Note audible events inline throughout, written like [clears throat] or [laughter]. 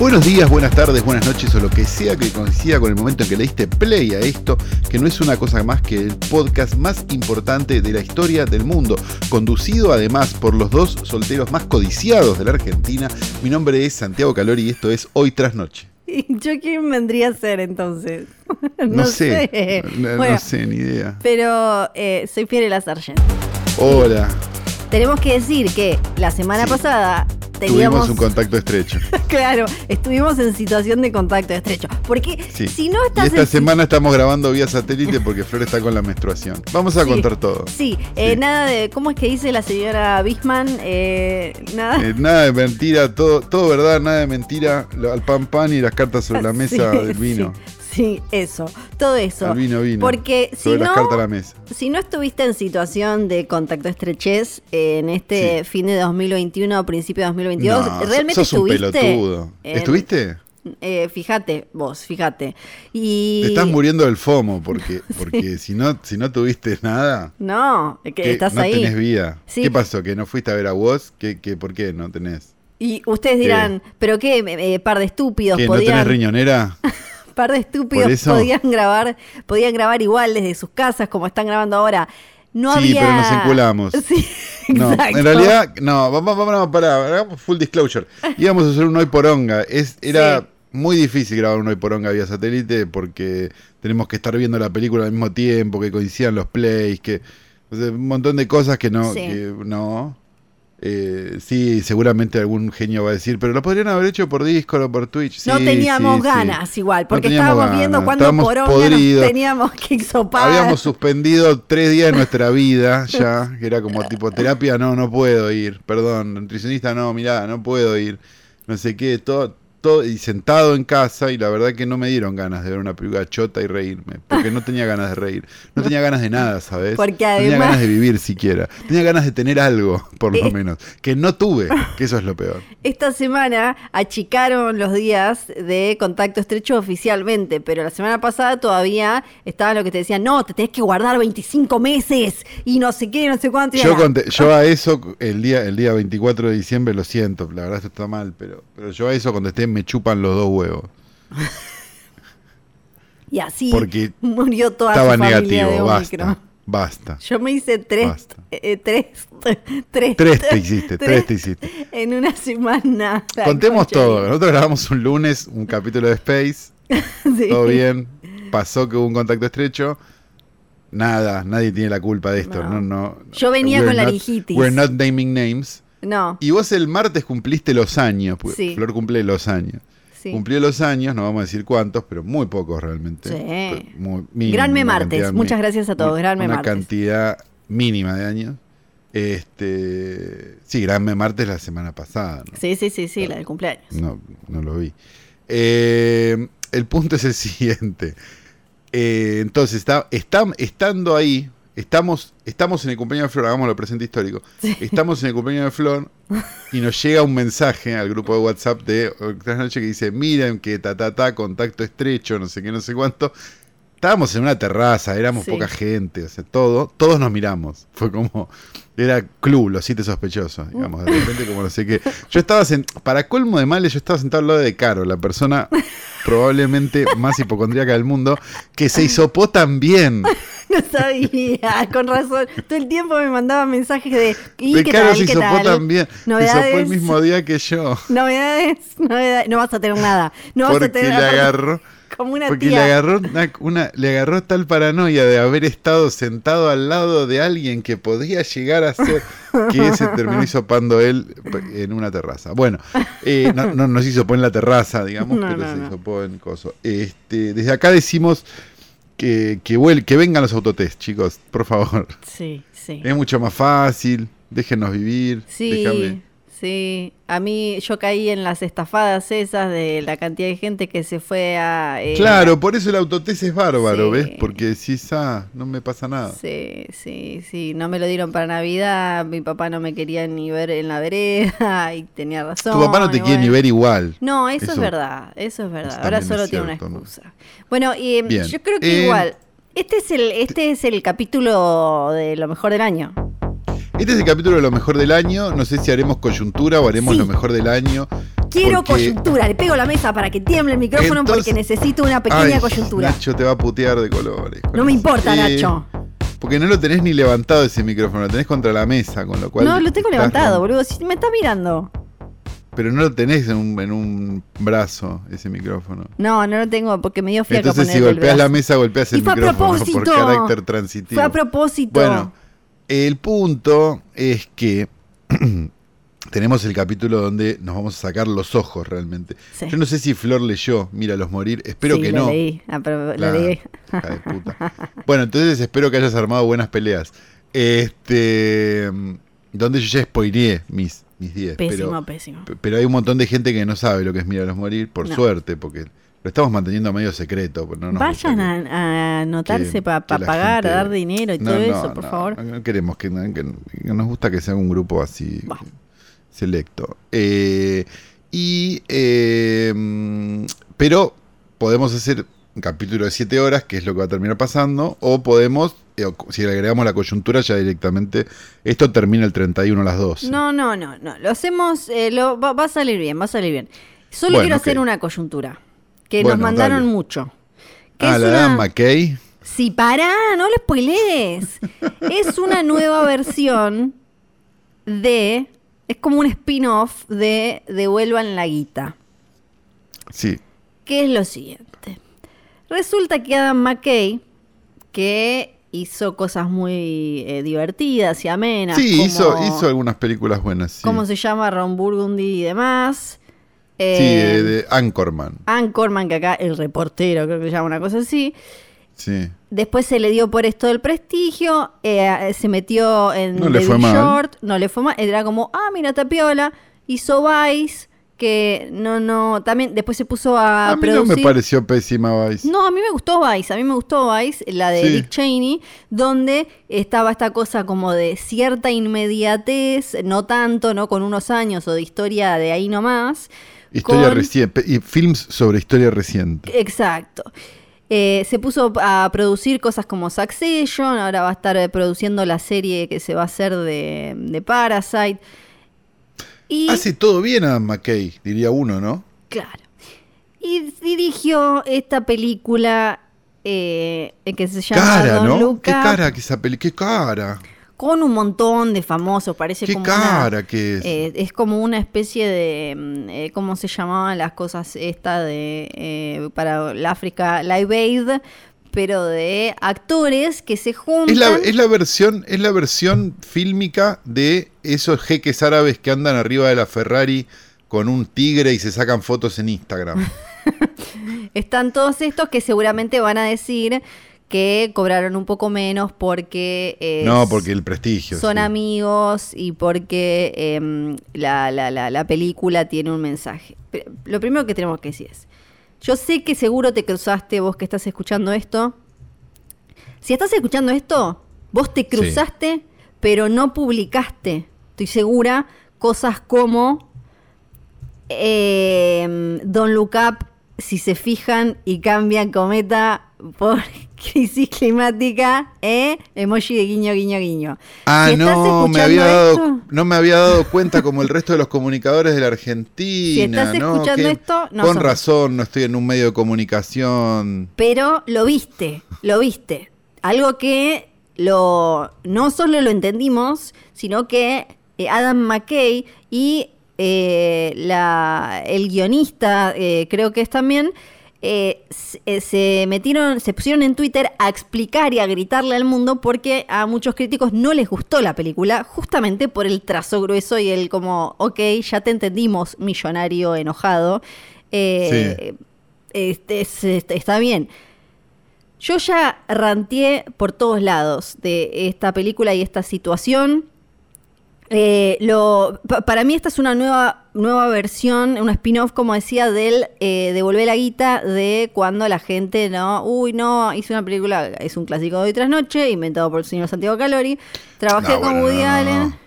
Buenos días, buenas tardes, buenas noches o lo que sea que coincida con el momento en que le diste play a esto, que no es una cosa más que el podcast más importante de la historia del mundo, conducido además por los dos solteros más codiciados de la Argentina. Mi nombre es Santiago Calori y esto es Hoy tras Noche. ¿Y yo quién vendría a ser entonces? [laughs] No, sé, No, Bueno, sé, ni idea. Pero eh, soy Fiorella Sargent. Hola, Tenemos que decir que la semana Sí. pasada tuvimos un contacto estrecho. [laughs] claro, estuvimos en situación de contacto estrecho. Porque Sí. si no Y estás esta en semana estamos grabando vía satélite porque Flor está con la menstruación. Vamos a Sí. contar todo. Sí, eh, nada de. ¿Cómo es que dice la señora Bisman? Eh, nada. Eh, nada de mentira, todo, todo verdad, nada de mentira. Al pan pan y las cartas sobre la [laughs] mesa del vino. Sí, eso. Todo eso. Al vino, vino. Porque si las no- cartas a la mesa. Si no estuviste en situación de contacto estrechez eh, en este fin de 2021 o principio de 2022, No, ¿realmente sos un estuviste? pelotudo. en- ¿Estuviste? eh, fíjate, vos, fíjate. Y. Te estás muriendo del FOMO porque, [laughs] porque si, no, si no tuviste nada, No, que que estás no ahí. tenés vida. Sí. ¿Qué pasó? ¿Que no fuiste a ver a vos? ¿Qué, qué, ¿Por qué no tenés? Y ustedes dirán, ¿pero qué? Eh, par de estúpidos ¿Que no podían. tenés riñonera? [laughs] par de estúpidos podían grabar, podían grabar igual desde sus casas como están grabando ahora. No Sí, había. pero nos enculamos. [laughs] Sí, No, exacto. en realidad, no, vamos, vamos a parar, hagamos full disclosure. Íbamos a hacer un hoy por onga. Es, era Sí. muy difícil grabar un hoy por onga vía satélite porque tenemos que estar viendo la película al mismo tiempo, que coincidan los plays, que o sea, un montón de cosas que no, Sí. que no. Eh, sí, seguramente algún genio va a decir, pero lo podrían haber hecho por Discord o por Twitch. no teníamos sí, sí. ganas igual, porque estábamos viendo cuando podridos. teníamos que hisopar. Habíamos suspendido tres días de nuestra vida ya, que era como tipo terapia, no, no puedo ir, perdón, nutricionista, no, mirá, no puedo ir, no sé qué, todo, todo, y sentado en casa, y la verdad que no me dieron ganas de ver una película chota y reírme, porque no tenía ganas de reír, no tenía ganas de nada, ¿sabes? Porque no tenía además- ganas de vivir siquiera, tenía ganas de tener algo, por lo Eh. menos, que no tuve, que eso es lo peor. Esta semana achicaron los días de contacto estrecho oficialmente, pero la semana pasada todavía estaba lo que te decían, no, te tenés que guardar 25 meses y no sé qué, no sé cuánto. Yo, conté- yo a eso, el día, el día 24 de diciembre, lo siento, la verdad esto está mal, pero, pero yo a eso contesté, me chupan los dos huevos. [laughs] Y así Porque murió toda Estaba su familia negativo, de basta, Omicron. basta. Yo me hice tres, eh, tres, [laughs] tres, Tres te hiciste, tres te hiciste. [laughs] En una semana. La Contemos todo. Nosotros grabamos un lunes un capítulo de Space, Sí. todo bien, pasó que hubo un contacto estrecho. Nada, nadie tiene la culpa de esto. No, No. no. Yo venía We're con not- laringitis. We're not naming names. No, Y vos el martes cumpliste los años. pues, Sí. Flor cumple los años. sí. Cumplió los años, no vamos a decir cuántos, pero muy pocos realmente. Sí. Muy- mínimo, Granme martes. Muchas gracias a todos. Granme una martes. cantidad mínima de años. Este, sí, Granme martes la semana pasada. ¿no? Sí, sí, sí, sí, la del cumpleaños. No, no lo vi. Eh, el punto es el [laughs] siguiente. Eh, entonces, está, está- estando ahí, estamos, estamos en el cumpleaños de Flor, hagámoslo presente histórico. Estamos en el cumpleaños de Flor y nos llega un mensaje al grupo de WhatsApp de noche que dice: Miren que ta ta ta, contacto estrecho, no sé qué, no sé cuánto. Estábamos en una terraza, éramos Sí. poca gente, o sea, todo, todos nos miramos. Fue como, era club, los siete sospechosos, digamos, de repente como no sé qué. Yo estaba, para colmo de males, yo estaba sentado al lado de Caro, la persona probablemente más hipocondríaca del mundo, que se [laughs] hisopó también. [laughs] No sabía, con razón. Todo el tiempo me mandaba mensajes de. ¿Y De qué tal? se ¿Qué tal? también. Se Novedades. el mismo día que yo. Novedades, novedades. No vas a tener nada. No vas a porque tener le nada. agarró. [laughs] Como una Porque tía. le agarró una, una- le agarró tal paranoia de haber estado sentado al lado de alguien que podía llegar a ser que se terminó [laughs] hisopando él en una terraza. Bueno, eh, no, no nos hisopó en la terraza, digamos, No, pero no, se no. hisopó en coso. Este, desde acá decimos que, que, vuel- que vengan los autotest, chicos, por favor. Sí, sí. Es mucho más fácil, déjenos vivir. Sí, déjame- Sí, a mí yo caí en las estafadas esas de la cantidad de gente que se fue a... eh, claro, por eso el autotest es bárbaro, ¿ves? Porque si ah, no me pasa nada. Sí, sí, sí, no me lo dieron para Navidad, mi papá no me quería ni ver en la vereda [laughs] y tenía razón. Tu papá no te quiere ni ver igual. No, eso, es verdad, eso es verdad. Ahora solo tiene una excusa. Bueno, y yo creo que eh, igual, este es, el, este es el capítulo de lo mejor del año. Este es el capítulo de lo mejor del año. No sé si haremos coyuntura o haremos lo mejor del año. Quiero coyuntura. Le pego la mesa para que tiemble el micrófono porque necesito una pequeña coyuntura. Nacho te va a putear de colores. No me importa, Nacho. Porque no lo tenés ni levantado ese micrófono, lo tenés contra la mesa, con lo cual. No, lo tengo levantado, boludo. Si me estás mirando. Pero no lo tenés en un, en un brazo, ese micrófono. No, no lo tengo porque me dio fiaca Entonces, si golpeas la mesa, golpeas el micrófono por carácter transitivo. Fue a propósito. Bueno, el punto es que [clears throat] tenemos el capítulo donde nos vamos a sacar los ojos realmente. Yo no sé si Flor leyó Míralos morir, espero que no. Leí. Ah, pero leí. Bueno, entonces espero que hayas armado buenas peleas. Este donde yo ya spoileé mis, mis 10. Pésimo, pero, pésimo. Pero hay un montón de gente que no sabe lo que es Míralos morir, por suerte, porque lo estamos manteniendo medio secreto. No Vayan a, anotarse para pagar, a dar dinero y todo eso, por favor. No queremos que, nos gusta que sea un grupo así selecto. Eh, y eh, pero podemos hacer un capítulo de 7 horas, que es lo que va a terminar pasando, o podemos, eh, si le agregamos la coyuntura, ya directamente, esto termina el 31 a las 2. No, no, no, no, lo hacemos, lo, va, a salir bien, va a salir bien. Solo quiero hacer una coyuntura que nos mandaron mucho. ah, la una... McKay. Sí, pará, no lo spoilees. [laughs] es una nueva versión de. Es como un spin-off de Devuelvan la guita. Sí. ¿Qué es lo siguiente? Resulta que Adam McKay, que hizo cosas muy eh, divertidas y amenas. Sí, hizo, hizo algunas películas buenas. Sí. ¿Cómo se llama? Ron Burgundy y demás sí, eh, de Anchorman. Anchorman, que acá el reportero, creo que se llama una cosa así. Sí. Después se le dio por esto del prestigio, eh, se metió en no le fue Short, no le fue mal, era como, ah, mira, Tapiola, hizo Vice, que no, no, también después se puso a, a mí no me pareció pésima Vice. No, a mí me gustó Vice, a mí me gustó Vice, la de Dick Cheney, donde estaba esta cosa como de cierta inmediatez, no tanto, no con unos años o de historia de ahí nomás, Historia reciente, y films sobre historia reciente. Exacto. Eh, se puso a producir cosas como Succession, ahora va a estar eh, produciendo la serie que se va a hacer de, Parasite. Y, Hace todo bien Adam McKay, diría uno, ¿no? Claro. Y dirigió esta película eh, que se llama cara, ¿no? Qué cara que esa película, qué cara con un montón de famosos, parece ¿Qué como cara que es? Eh, es como una especie de, mm, eh, ¿cómo se llamaban las cosas esta de, eh, para la África Live Aid? pero de actores que se juntan. Es la, es la, versión, es la versión fílmica de esos jeques árabes que andan arriba de la Ferrari con un tigre y se sacan fotos en Instagram. [laughs] Están todos estos que seguramente van a decir que cobraron un poco menos porque... no, porque el prestigio. Son amigos y porque em, la, la, la, película tiene un mensaje. lo primero que tenemos que decir es, yo sé que seguro te cruzaste vos que estás escuchando esto. Si estás escuchando esto, vos te cruzaste, pero no publicaste, estoy segura, cosas como eh, Don't Look Up, si se fijan y cambian cometa por crisis climática, ¿eh? Emoji de guiño, guiño, guiño. Ah, no, me había dado, no me había dado cuenta como el resto de los comunicadores de la Argentina. Si estás escuchando esto, no Con razón, no estoy en un medio de comunicación. Pero lo viste, lo viste. Algo que lo no solo lo entendimos, sino que eh, Adam McKay y eh, la, el guionista, eh, creo que es también, eh, eh, se, metieron, se pusieron en Twitter a explicar y a gritarle al mundo porque a muchos críticos no les gustó la película, justamente por el trazo grueso y el como, ok, ya te entendimos, millonario enojado. Eh, este, este, está bien. Yo ya ranteé por todos lados de esta película y esta situación. Eh, lo, pa- para mí esta es una nueva, nueva versión, una spin-off, como decía, del eh, Devolver la guita de cuando la gente no, uy, no, hice una película, es un clásico de hoy tras noche, inventado por el señor Santiago Calori. Trabajé No, con bueno, Woody no, Allen no.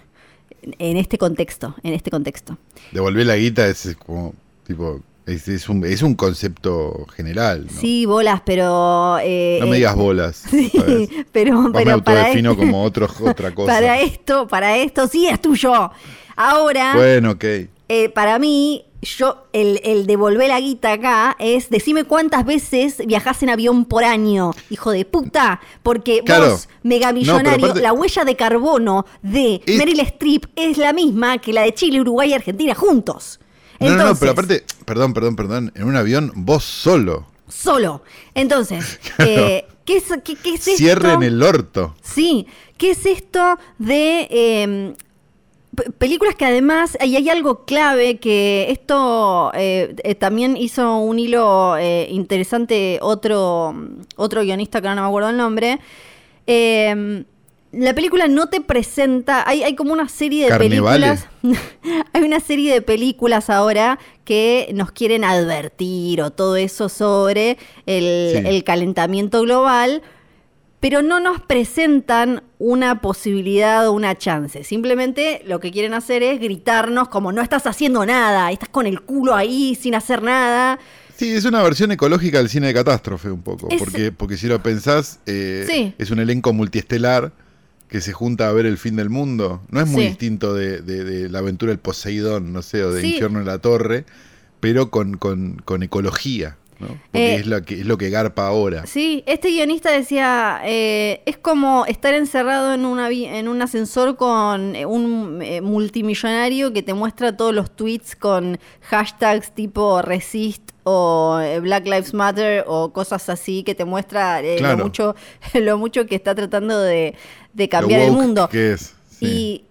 en este contexto, en este contexto. Devolver la guita es como, tipo, es, es un, es un concepto general. ¿no? Sí, bolas, pero... eh, No me digas bolas. [laughs] Sí, pero, Vos me pero para, autodefino este- como otro, otra [laughs] cosa. para esto, para esto sí es tuyo. Ahora, Bueno, ok. eh, para mí, yo, el, el devolver la guita acá es decime cuántas veces viajás en avión por año, hijo de puta. Porque Claro. vos, megamillonario, No, aparte- la huella de carbono de Es- Meryl Streep es la misma que la de Chile, Uruguay y Argentina juntos. No, no, no, pero aparte, perdón, perdón, perdón, en un avión vos solo. Solo. Entonces, [laughs] eh, ¿qué, es, qué, qué es esto? Cierren el orto. Sí, ¿qué es esto de eh, p- películas que además, y hay algo clave que esto eh, eh, también hizo un hilo eh, interesante otro, otro guionista que ahora no me acuerdo el nombre. La película no te presenta, hay, hay como una serie de películas, [laughs] hay una serie de películas ahora que nos quieren advertir o todo eso sobre el, Sí. el calentamiento global, pero no nos presentan una posibilidad o una chance. Simplemente lo que quieren hacer es gritarnos como no estás haciendo nada, estás con el culo ahí sin hacer nada. Sí, es una versión ecológica del cine de catástrofe un poco, Es- porque, porque si lo pensás, eh, Sí. es un elenco multiestelar que se junta a ver el fin del mundo. No es muy Sí. distinto de, de- de la aventura del Poseidón, no sé, o de Sí. Infierno en la Torre, pero con, con- con ecología, ¿no? Porque Eh, es, lo que, es lo que garpa ahora. Sí, este guionista decía, eh, es como estar encerrado en, un avi- en un ascensor con eh, un eh, multimillonario que te muestra todos los tweets con hashtags tipo resist o Black Lives Matter o cosas así que te muestra Claro. lo, mucho, [laughs] lo mucho que está tratando de, cambiar el mundo. que es. sí. Y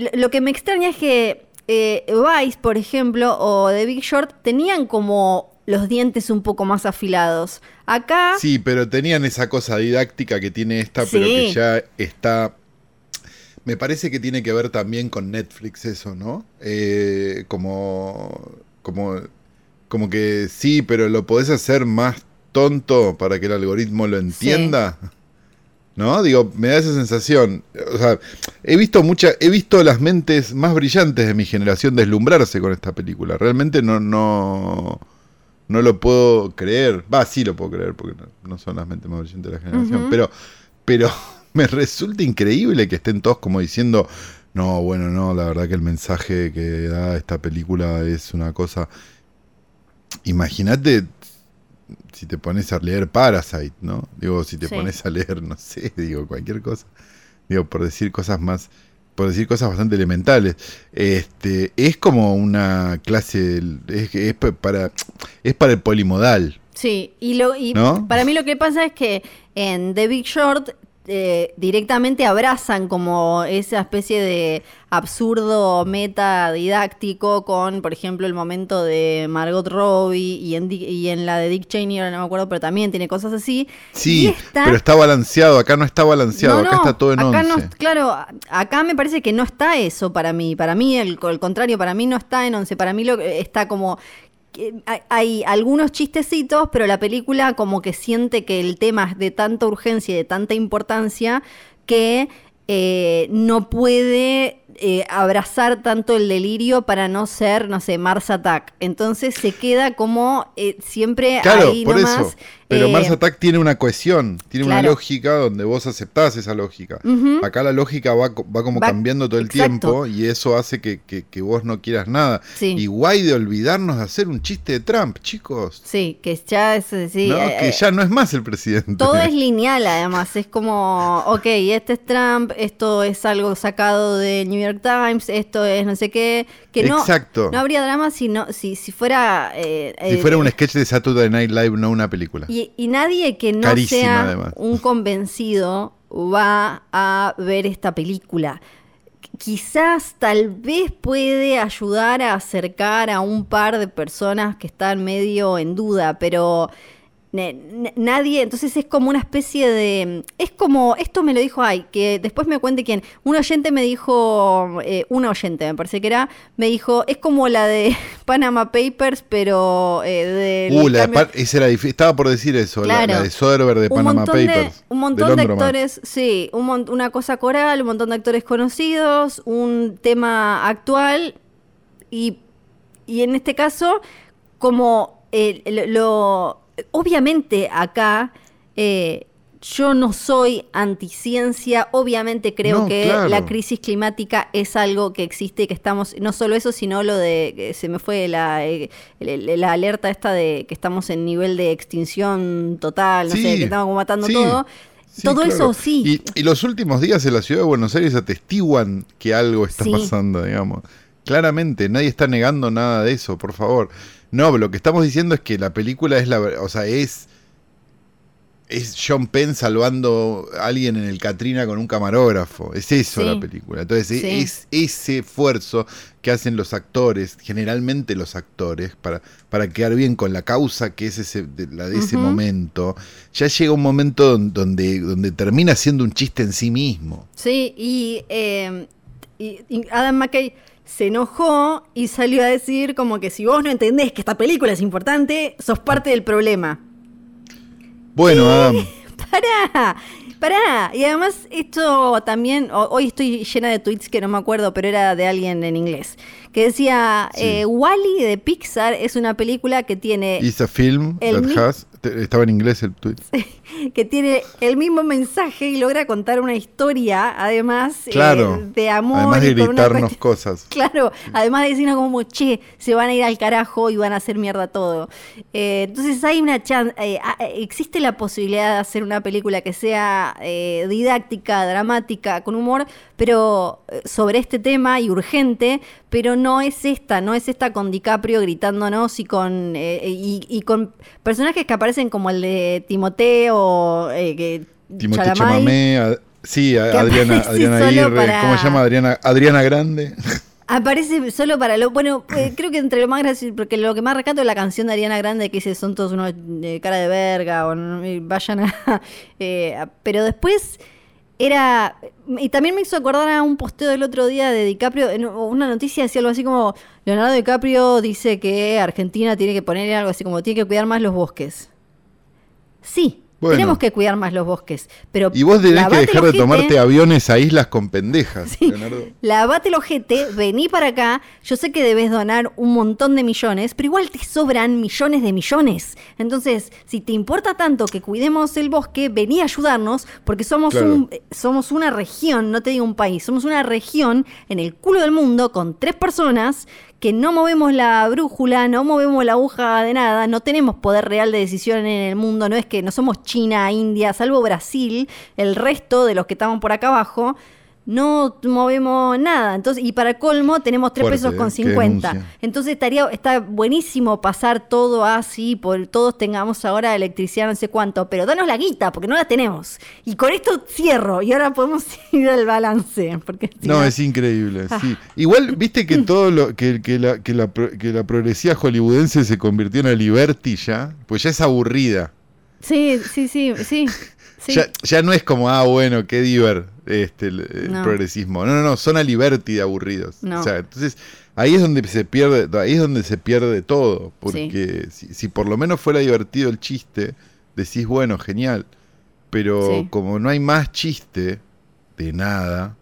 lo, lo que me extraña es que eh, Vice, por ejemplo, o The Big Short tenían como los dientes un poco más afilados. Acá, Sí, pero tenían esa cosa didáctica que tiene esta, pero que ya está. Me parece que tiene que ver también con Netflix eso, ¿no? Eh, como, como, como que sí, pero lo podés hacer más tonto para que el algoritmo lo entienda. ¿No? Digo, me da esa sensación. O sea, he visto mucha, he visto las mentes más brillantes de mi generación deslumbrarse con esta película. Realmente no, no, no lo puedo creer. Va, sí lo puedo creer porque no, no son las mentes más brillantes de la generación. Pero, pero [laughs] me resulta increíble que estén todos como diciendo, no, bueno, no, la verdad que el mensaje que da esta película es una cosa. Imagínate si te pones a leer Parasite, ¿no? Digo, si te Sí. pones a leer, no sé, [laughs] digo, cualquier cosa. Digo, por decir cosas más, por decir cosas bastante elementales. Este, es como una clase, es, es pa- para, es para el polimodal. sí, y, lo, y ¿No? para mí lo que pasa es que en The Big Short eh, directamente abrazan como esa especie de absurdo meta didáctico con, por ejemplo, el momento de Margot Robbie y en, Dick- y en la de Dick Cheney, ahora no me acuerdo, pero también tiene cosas así. Sí, esta- pero está balanceado, acá no está balanceado, No, acá no, está todo en acá no- once. claro, acá me parece que no está eso para mí. Para mí, el, el contrario, para mí no está en 11. Para mí lo, está como. Hay, algunos chistecitos, pero la película como que siente que el tema es de tanta urgencia y de tanta importancia que eh, no puede eh, abrazar tanto el delirio para no ser, no sé, Mars Attack. Entonces se queda como eh, siempre Claro, ahí nomás. eso. Pero eh, Mars Attack tiene una cohesión, tiene una lógica donde vos aceptás esa lógica. Acá la lógica va, va como Va- cambiando todo el exacto. tiempo y eso hace que, que- que vos no quieras nada. Sí. Y guay de olvidarnos de hacer un chiste de Trump, chicos. Sí, que ya es. Sí, ¿no? eh, que eh, ya no es más el presidente. Todo es [laughs] lineal, además. Es como, ok, este es Trump, esto es algo sacado de New York Times, esto es no sé qué. Que no, Exacto. no habría drama si, no, si, si fuera. eh, si eh, fuera un sketch de Saturday Night Live, no una película. y, y nadie que no Carísima, sea además. un convencido va a ver esta película. Quizás, tal vez puede ayudar a acercar a un par de personas que están medio en duda, pero nadie, entonces es como una especie de, es como, esto me lo dijo, ay, que después me cuente quién, un oyente me dijo, eh, un oyente me parece que era, me dijo, es como la de [laughs] Panama Papers, pero eh, de... Uh, la esa era estaba por decir eso, la, de Soderbergh de Panama Papers. un montón de, actores, sí, una cosa coral, un montón de actores conocidos, un tema actual y, y en este caso, como lo obviamente acá eh, yo no soy anticiencia, obviamente creo que la crisis climática es algo que existe y que estamos, no solo eso, sino lo de, se me fue la, eh, la alerta esta de que estamos en nivel de extinción total, no sé, que estamos matando todo. todo eso sí. Y, los últimos días en la ciudad de Buenos Aires atestiguan que algo está pasando, digamos. Claramente, nadie está negando nada de eso, por favor. No, lo que estamos diciendo es que la película es la. O sea, es. Es John Penn salvando a alguien en el Katrina con un camarógrafo. Es eso la película. Entonces, es ese esfuerzo que hacen los actores, generalmente los actores, para, para quedar bien con la causa que es ese, de, la de ese momento. Ya llega un momento donde, donde termina siendo un chiste en sí mismo. Sí, y, eh, y Adam McKay se enojó y salió a decir como que si vos no entendés que esta película es importante, sos parte del problema. Bueno, Adam. [laughs] Pará, pará. Y además esto también, hoy estoy llena de tweets que no me acuerdo, pero era de alguien en inglés, que decía, eh, Wally de Pixar es una película que tiene... Is a film that has estaba en inglés el tweet. [laughs] que tiene el mismo mensaje y logra contar una historia, además, eh, de amor. Además de gritarnos cosas. [laughs] Claro, además de decirnos como, che, se van a ir al carajo y van a hacer mierda todo. Eh, entonces hay una chance, eh, existe la posibilidad de hacer una película que sea didáctica, dramática, con humor, pero sobre este tema y urgente, pero no es esta, no es esta con DiCaprio gritándonos y con, y, y con personajes que aparecen como el de Timoteo, eh, que Timoteo Chamamé, sí, Adriana, Adriana Aguirre, ¿cómo se llama? Adriana, Adriana Grande. [laughs] Aparece solo para lo. Bueno, eh, creo que entre lo más gracioso, porque lo que más rescato es la canción de Ariana Grande que dice son todos unos de cara de verga o vayan a. [laughs] Eh, pero después era. Y también me hizo acordar a un posteo del otro día de DiCaprio. Una noticia decía algo así como: Leonardo DiCaprio dice que Argentina tiene que ponerle algo así como tiene que cuidar más los bosques. Sí, tenemos que cuidar más los bosques. Pero y vos tenés que dejar de tomarte aviones a islas con pendejas, Leonardo. Lavate el ojete, vení para acá. Yo sé que debes donar un montón de millones, pero igual te sobran millones de millones. Entonces, si te importa tanto que cuidemos el bosque, vení a ayudarnos, porque somos, un, somos una región, no te digo un país, somos una región en el culo del mundo con tres personas que no movemos la brújula, no movemos la aguja de nada, no tenemos poder real de decisión en el mundo, no es que no somos China, India, salvo Brasil, el resto de los que estamos por acá abajo no movemos nada. Entonces, y para colmo tenemos 3 pesos con 50. Entonces estaría, está buenísimo pasar todo así, por todos tengamos ahora electricidad no sé cuánto, pero danos la guita, porque no la tenemos. Y con esto cierro, y ahora podemos [laughs] ir al balance. Porque no, es increíble, ah. sí. Igual, viste que todo lo, que, que, la, que, la, que la progresía hollywoodense se convirtió en la Liberty ya, pues ya es aburrida. Sí, sí, sí, sí. [laughs] Ya, no es como, ah, bueno, qué diver este, el, progresismo. No, no, no, son a liberty de aburridos. O sea, entonces, ahí es donde se pierde, ahí es donde se pierde todo. Porque si, por lo menos fuera divertido el chiste, decís, bueno, genial. Pero como no hay más chiste de nada,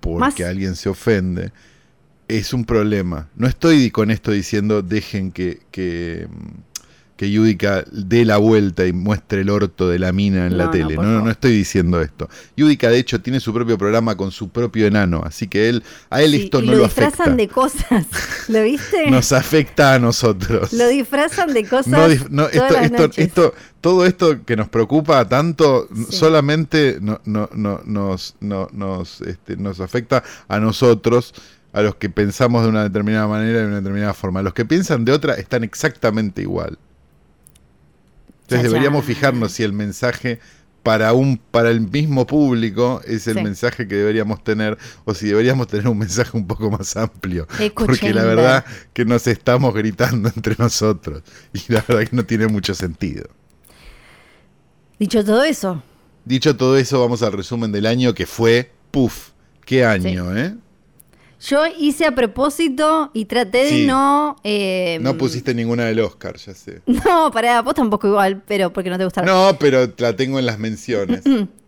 porque alguien se ofende, es un problema. No estoy con esto diciendo dejen que, que que Yudica dé la vuelta y muestre el orto de la mina en la tele. No, no, no, estoy diciendo esto. Yudica, de hecho, tiene su propio programa con su propio enano, así que él, a él esto no lo, afecta. Lo disfrazan de cosas, ¿lo viste? [laughs] Nos afecta a nosotros. Lo disfrazan de cosas. esto, todo esto que nos preocupa tanto solamente no, no, nos, nos, este, nos afecta a nosotros a los que pensamos de una determinada manera y de una determinada forma. Los que piensan de otra están exactamente igual. Entonces deberíamos fijarnos si el mensaje para un para el mismo público es el mensaje que deberíamos tener o si deberíamos tener un mensaje un poco más amplio. Porque la verdad que nos estamos gritando [laughs] entre nosotros y la verdad que no tiene mucho sentido. Dicho todo eso. Dicho todo eso, vamos al resumen del año que fue, puf, qué año, ¿eh? Yo hice a propósito y traté de no... eh, No pusiste ninguna del Oscar, ya sé. [laughs] No, pará, vos tampoco igual, pero porque no te gustaron. No, pero la tengo en las menciones.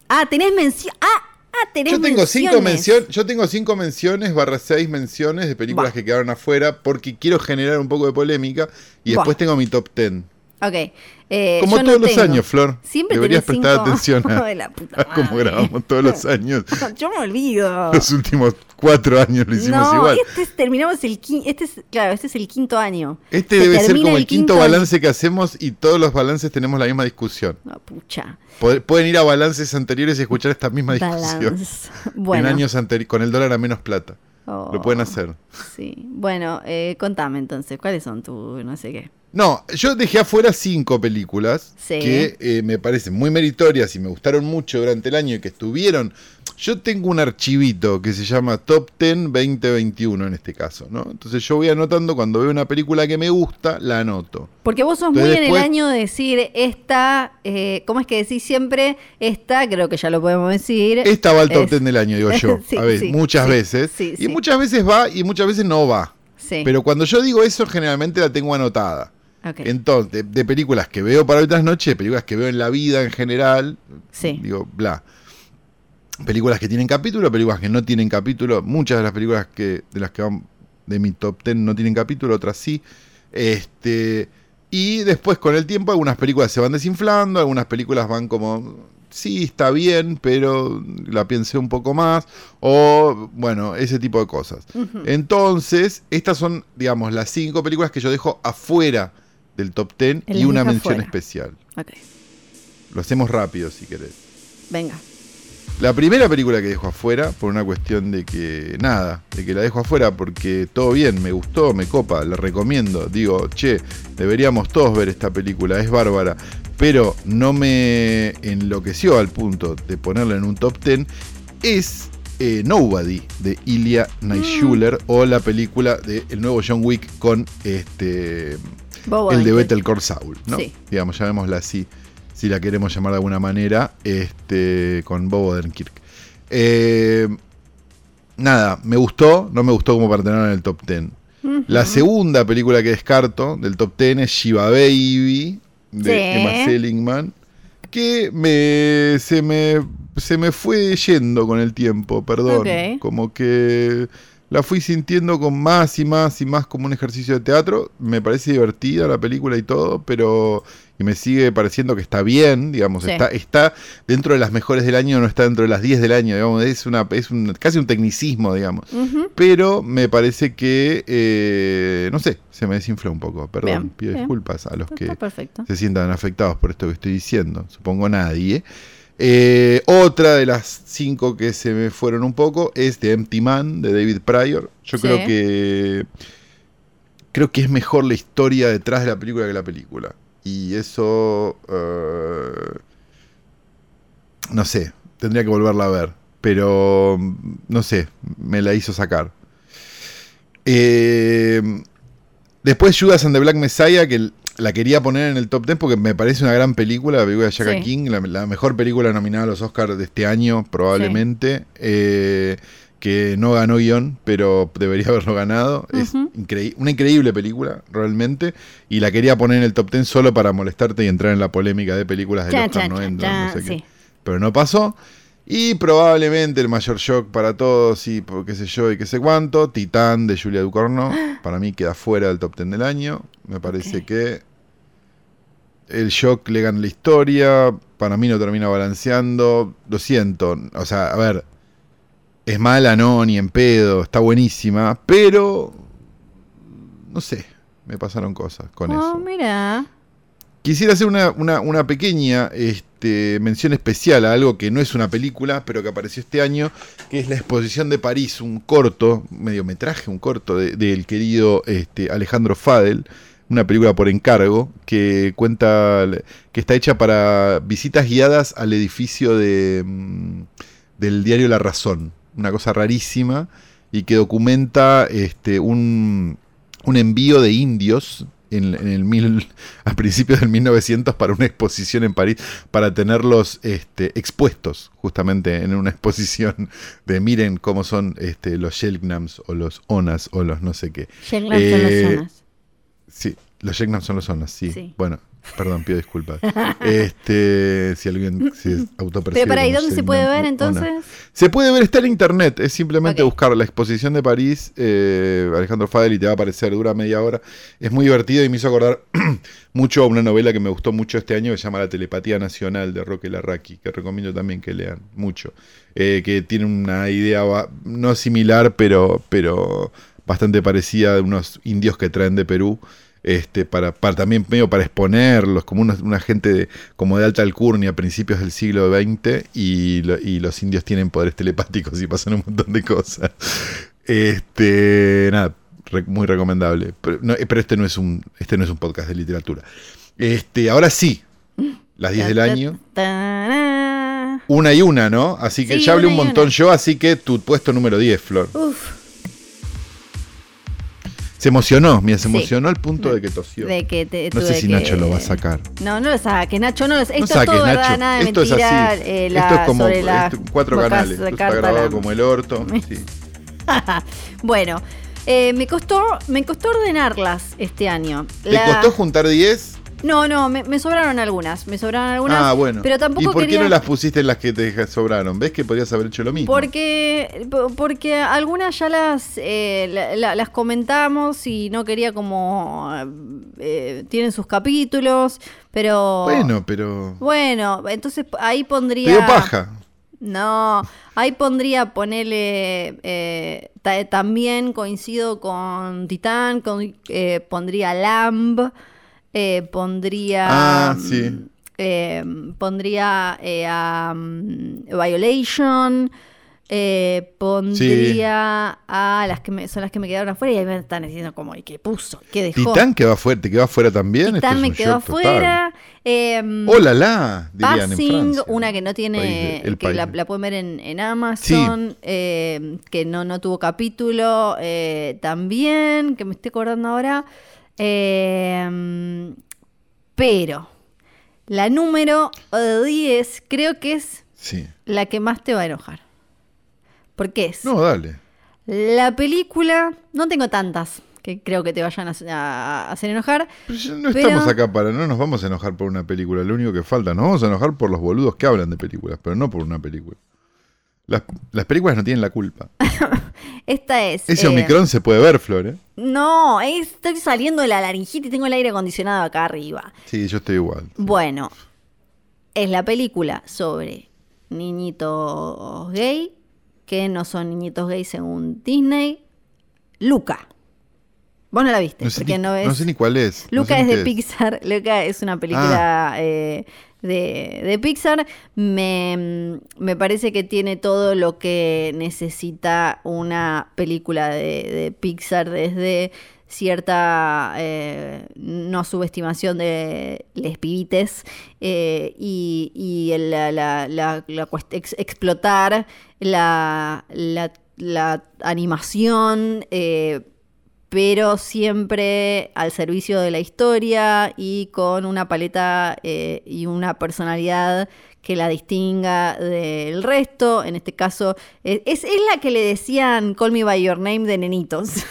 Ah, tenés mención. Ah, ah, tenés Yo tengo cinco menciones. yo tengo cinco menciones barra seis menciones de películas que quedaron afuera porque quiero generar un poco de polémica y después tengo mi top ten. Ok. eh, Como no todos los tengo. años, Flor. Siempre Deberías prestar cinco- atención a, [laughs] de la puta a cómo grabamos todos los años. [laughs] Yo me olvido. Los últimos cuatro años lo hicimos no, igual. este es- terminamos el quinto, este es, claro, este es el quinto año. Este Se debe ser como el quinto balance que hacemos y todos los balances tenemos la misma discusión. No, pucha. Pod- Pueden ir a balances anteriores y escuchar esta misma discusión. [laughs] Balance. Bueno. En años anteriores, con el dólar a menos plata. Oh, Lo pueden hacer. Sí. Bueno, eh, contame entonces, ¿cuáles son tus no sé qué? No, yo dejé afuera cinco películas Sí. que eh, me parecen muy meritorias y me gustaron mucho durante el año y que estuvieron. Yo tengo un archivito que se llama Top 10 2021 en este caso, ¿no? Entonces yo voy anotando cuando veo una película que me gusta, la anoto. Porque vos sos Entonces muy en después- el año de decir esta, eh, ¿cómo es que decís siempre? Esta, creo que ya lo podemos decir. Esta va al top es- 10 del año, digo [laughs] yo. Sí, a ver, sí, muchas veces. sí, y muchas veces va y muchas veces no va. Sí. Pero cuando yo digo eso, generalmente la tengo anotada. Entonces, de, de películas que veo para otras noches, películas que veo en la vida en general, Sí. digo, bla. Películas que tienen capítulo, películas que no tienen capítulo. Muchas de las películas que de las que van de mi top 10 no tienen capítulo, otras sí. Este, y después con el tiempo algunas películas se van desinflando, algunas películas van como sí, está bien, pero la pensé un poco más o bueno, ese tipo de cosas. Entonces, estas son, digamos, las cinco películas que yo dejo afuera del top 10 Las y una mención especial. Lo hacemos rápido si querés. Venga. La primera película que dejo afuera, por una cuestión de que, nada, de que la dejo afuera porque todo bien, me gustó, me copa, la recomiendo. Digo, che, deberíamos todos ver esta película, es bárbara, pero no me enloqueció al punto de ponerla en un top 10, es eh, Nobody de Ilya Naishuller o la película de el nuevo John Wick con este Bobo el de. Better Call Saul, ¿no? Sí. Digamos, llamémosla así, si la queremos llamar de alguna manera, este, con Bob Odenkirk. Eh, nada, me gustó, no me gustó como para tenerla en el top 10. Ujú. La segunda película que descarto del top 10 es Shiva Baby, de Sí. Emma Seligman, que me, se, me, se me fue yendo con el tiempo, perdón. Como que la fui sintiendo con más y más y más como un ejercicio de teatro. Me parece divertida la película y todo, pero... Y me sigue pareciendo que está bien, digamos, Sí. está, está dentro de las mejores del año, no está dentro de las 10 del año, digamos, es, una, es un, casi un tecnicismo, digamos pero me parece que, eh, no sé, se me desinfló un poco. Perdón, Bien, pido bien. disculpas a los que perfecto. se sientan afectados por esto que estoy diciendo. Supongo nadie. Eh, otra de las cinco que se me fueron un poco es The Empty Man de David Pryor. Yo Sí. creo que creo que es mejor la historia detrás de la película que la película. Y eso eh, no sé, tendría que volverla a ver. Pero no sé, me la hizo sacar. Eh, después Judas and the Black Messiah, que la quería poner en el top 10 porque me parece una gran película, la película de Jacka Sí. King, la, la mejor película nominada a los Oscars de este año, probablemente. Eh, que no ganó guion, pero debería [laughs] haberlo ganado. Es increí- una increíble película, realmente. Y la quería poner en el top 10 solo para molestarte y entrar en la polémica de películas de Oscar chan, no sé sí. pero no pasó. Y probablemente el mayor shock para todos, y por qué sé yo y qué sé cuánto, Titán de Julia Ducorno, [gasps] para mí queda fuera del top 10 del año. Me parece que el shock le gana la historia, para mí no termina balanceando, lo siento, o sea, a ver, es mala, no, ni en pedo, está buenísima, pero no sé, me pasaron cosas con Oh, eso. mira. Quisiera hacer una, una- una pequeña este, mención especial a algo que no es una película, pero que apareció este año, que es la exposición de París, un corto, mediometraje, un corto de- del querido este, Alejandro Fadel, una película por encargo, que cuenta, que está hecha para visitas guiadas al edificio de, mm, del diario La Razón, una cosa rarísima, y que documenta este, un, un envío de indios en, en el mil, [laughs] a principios del 1900 para una exposición en París, para tenerlos este, expuestos justamente en una [laughs] exposición de miren cómo son este, los Shelgnams o los Onas o los no sé qué. Shelgnams son los Eh, Onas. Sí, los Shelgnams son los Onas, sí. Sí. Bueno, perdón, pido disculpas. [laughs] este, si alguien se autopercibe Pero para ahí, ¿dónde se puede ver entonces? Se puede ver, está en internet, es simplemente buscar la exposición de París, eh, Alejandro Fadel, y te va a aparecer, dura media hora. Es muy divertido y me hizo acordar [clears throat] mucho a una novela que me gustó mucho este año que se llama La Telepatía Nacional de Roque Larraqui, que recomiendo también que lean mucho. Eh, que tiene una idea no similar, pero, pero bastante parecida de unos indios que traen de Perú. Este, para, para también medio para exponerlos como una, una gente de- como de alta alcurnia a principios del siglo XX y, lo- y los indios tienen poderes telepáticos y pasan un montón de cosas. Este, nada, re- muy recomendable. Pero, no, pero este no es un este no es un podcast de literatura. Este, ahora sí, las 10 del año, una y una, ¿no? Así que Sí, ya hablé un montón yo, así que tu puesto número 10, Flor. Uf, Se emocionó, mira, se emocionó al punto de que tosió. de que te, No sé si que- Nacho lo va a sacar. No, no lo saques, Nacho, no lo Esto No es todo verdad, Nacho. nada de Esto es mentira. así. eh, Esto es como la esto- cuatro canales. Esto está grabado la- como el orto. [laughs] Sí. [laughs] Bueno, eh, me costó me costó ordenarlas este año. ¿Te costó juntar 10? No, no, me, me sobraron algunas, me sobraron algunas. Ah, bueno. Pero tampoco ¿Y por quería... qué no las pusiste en las que te sobraron? ¿Ves que podrías haber hecho lo mismo? Porque, po- porque algunas ya las, eh, la- la- las comentamos y no quería como... eh, tienen sus capítulos, pero... Bueno, pero. Bueno, entonces ahí Te pondría... dio paja. No, ahí pondría ponerle... eh, ta- también coincido con Titán, con, eh, pondría Lamb, eh, pondría... Ah, sí. eh, pondría eh, a mm, Violation, eh, pondría a las que me, son las que me quedaron afuera y ahí me están diciendo como, ¿y qué puso? ¿Qué dejó? ¿Titán quedó afuera? ¿Te quedó afuera también? Titán me quedó afuera. eh, ¡Hola, la! Dirían en Passing, Francia. una que no tiene, de- que la, la pueden ver en, en Amazon, eh, que no, no tuvo capítulo, eh, también, que me estoy acordando ahora. Eh, pero la número 10 creo que es Sí. la que más te va a enojar. Porque es No, dale. la película, no tengo tantas que creo que te vayan a, hacer enojar. Pero no Pero- estamos acá para. No nos vamos a enojar por una película. Lo único que falta. Nos vamos a enojar por los boludos que hablan de películas, pero no por una película. Las, las películas no tienen la culpa. [laughs] Esta es... Ese eh, Omicron se puede ver, Flor, ¿eh? No, es- estoy saliendo de la laringitis y tengo el aire acondicionado acá arriba. Sí, yo estoy igual. Bueno, es la película sobre niñitos gay, que no son niñitos gay según Disney. Luca. Vos no la viste, No sé, porque ni, no ves. no sé ni cuál es. no Luca sé es de Pixar. [laughs] Luca es una película eh, de, de Pixar. Me, me parece que tiene todo lo que necesita una película de, de Pixar desde cierta eh, no subestimación de les pibites eh, y, y la, la- la- la ex- explotar la, la- la animación eh, pero siempre al servicio de la historia y con una paleta eh, y una personalidad que la distinga del resto. En este caso, eh, es, es la que le decían Call Me By Your Name de nenitos. [laughs]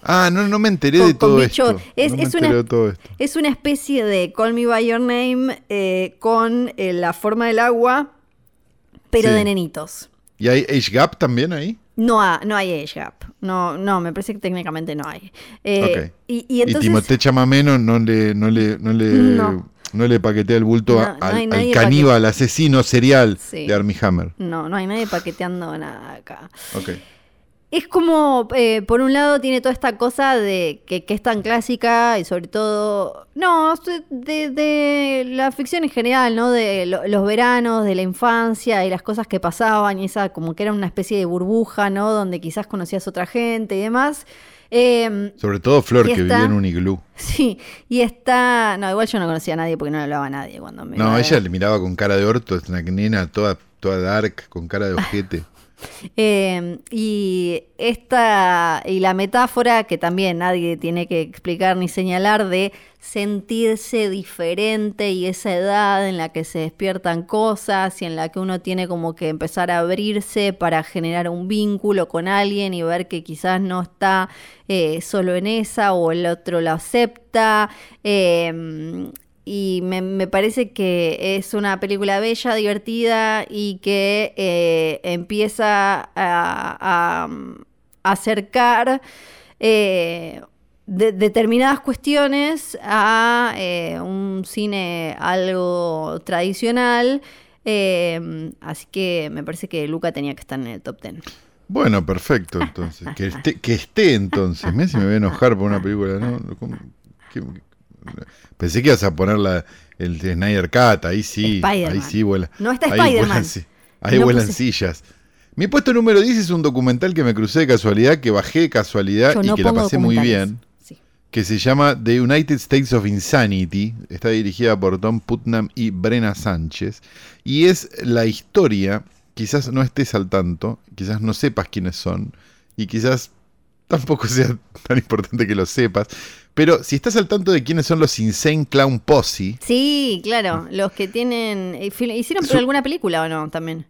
Ah, no, no me enteré Con- de todo esto. es- no es una- enteré de todo esto. Es una especie de Call Me By Your Name eh, con eh, la forma del agua, pero Sí. de nenitos. ¿Y hay Age Gap también ahí? No, ha- no hay age gap. No, no, me parece que técnicamente no hay. Eh, y, y Y entonces... Timothée Chamameno no le, no le, no le, No. no le paquetea el bulto No, a- al, caníbal, asesino serial Sí. de Armie Hammer. No, no hay nadie paqueteando nada acá. Ok. Es como, eh, por un lado, tiene toda esta cosa de que, que es tan clásica y sobre todo, no, de, de la ficción en general, ¿no? De lo- los veranos, de la infancia y las cosas que pasaban y esa como que era una especie de burbuja, ¿no? Donde quizás conocías otra gente y demás. Eh, Sobre todo Flor, que está- vivía en un iglú. [laughs] sí, y está, no, igual yo no conocía a nadie porque no le hablaba a nadie cuando me... No, ella le miraba con cara de orto, es una nena toda, toda dark, con cara de ojete. [laughs] Eh, y esta, y la metáfora que también nadie tiene que explicar ni señalar de sentirse diferente y esa edad en la que se despiertan cosas y en la que uno tiene como que empezar a abrirse para generar un vínculo con alguien y ver que quizás no está eh, solo en esa o el otro lo acepta. Eh, y me, parece que es una película bella, divertida y que eh, empieza a, acercar eh, determinadas cuestiones a eh, un cine algo tradicional. así que me parece que Luca tenía que estar en el top ten. Bueno, perfecto, entonces. que, esté, que esté entonces. Me si me voy a enojar por una película, ¿no? Pensé que ibas a poner la, el Snyder Cut, ahí sí, ahí sí vuela. No está Spider-Man. Ahí vuelan, sillas. Mi puesto número 10 es un documental que me crucé de casualidad, que bajé de casualidad y que la pasé muy bien. Que se llama The United States of Insanity. Está dirigida por Tom Putnam y Brenna Sánchez. Y es la historia, quizás no estés al tanto, quizás no sepas quiénes son, y quizás tampoco [laughs] sea tan importante que lo sepas, pero si estás al tanto de quiénes son los Insane Clown Posse. Sí, claro, los que tienen. Eh, ¿Hicieron alguna película o no también?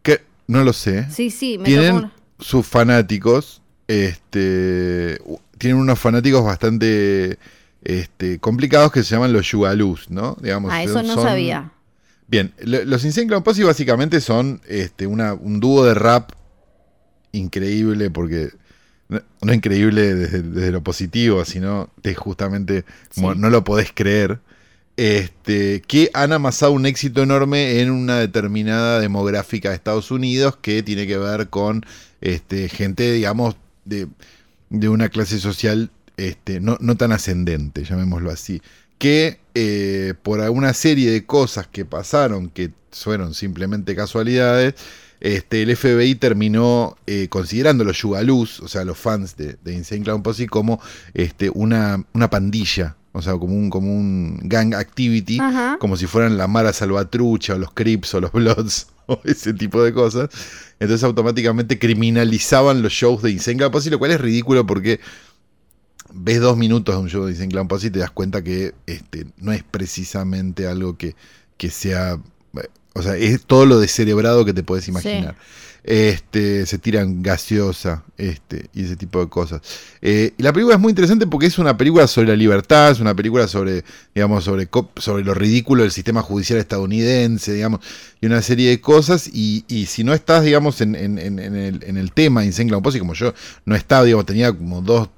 Que no lo sé. Sí, sí, me Tienen sus fanáticos. Este. Tienen unos fanáticos bastante este, complicados que se llaman los Yugalus, ¿no? Digamos, ah, eso no sabía. Bien, los Insane Clown Posse básicamente son este, una, un dúo de rap increíble porque no, increíble desde, lo positivo, sino de justamente no lo podés creer, este, que han amasado un éxito enorme en una determinada demográfica de Estados Unidos que tiene que ver con este, gente, digamos, de, una clase social este, no, tan ascendente, llamémoslo así, que eh, por alguna serie de cosas que pasaron, que fueron simplemente casualidades, este, el FBI terminó eh, considerando los Yugaluz, o sea, los fans de, Insane Clown Posse, como este, una, una pandilla, o sea, como un, como un gang activity, como si fueran la Mara Salvatrucha o los Crips o los Bloods [laughs] o ese tipo de cosas. Entonces automáticamente criminalizaban los shows de Insane Clown Posse, lo cual es ridículo porque ves dos minutos de un show de Insane Clown Posse y te das cuenta que este, no es precisamente algo que, que sea o sea, es todo lo descerebrado que te puedes imaginar. Este, se tiran gaseosa este, y ese tipo de cosas. Eh, y la película es muy interesante porque es una película sobre la libertad, es una película sobre, digamos, sobre, sobre lo ridículo del sistema judicial estadounidense, digamos, y una serie de cosas. Y, y si no estás, digamos, en, en, en, el, en el tema y como yo no estaba, digamos, tenía como dos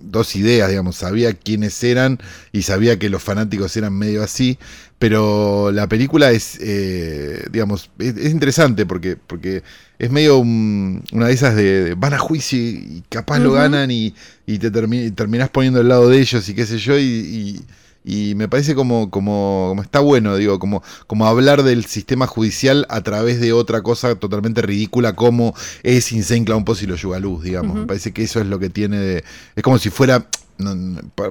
dos ideas, digamos, sabía quiénes eran y sabía que los fanáticos eran medio así, pero la película es, eh, digamos, es, interesante porque, porque es medio una de esas de, van a juicio y capaz lo ganan y, y te terminas poniendo al lado de ellos y qué sé yo, y y me parece como, como, como, está bueno, digo, como, como hablar del sistema judicial a través de otra cosa totalmente ridícula como es Insane Clown Posse y los Yugaluz, digamos. Me parece que eso es lo que tiene de... Es como si fuera,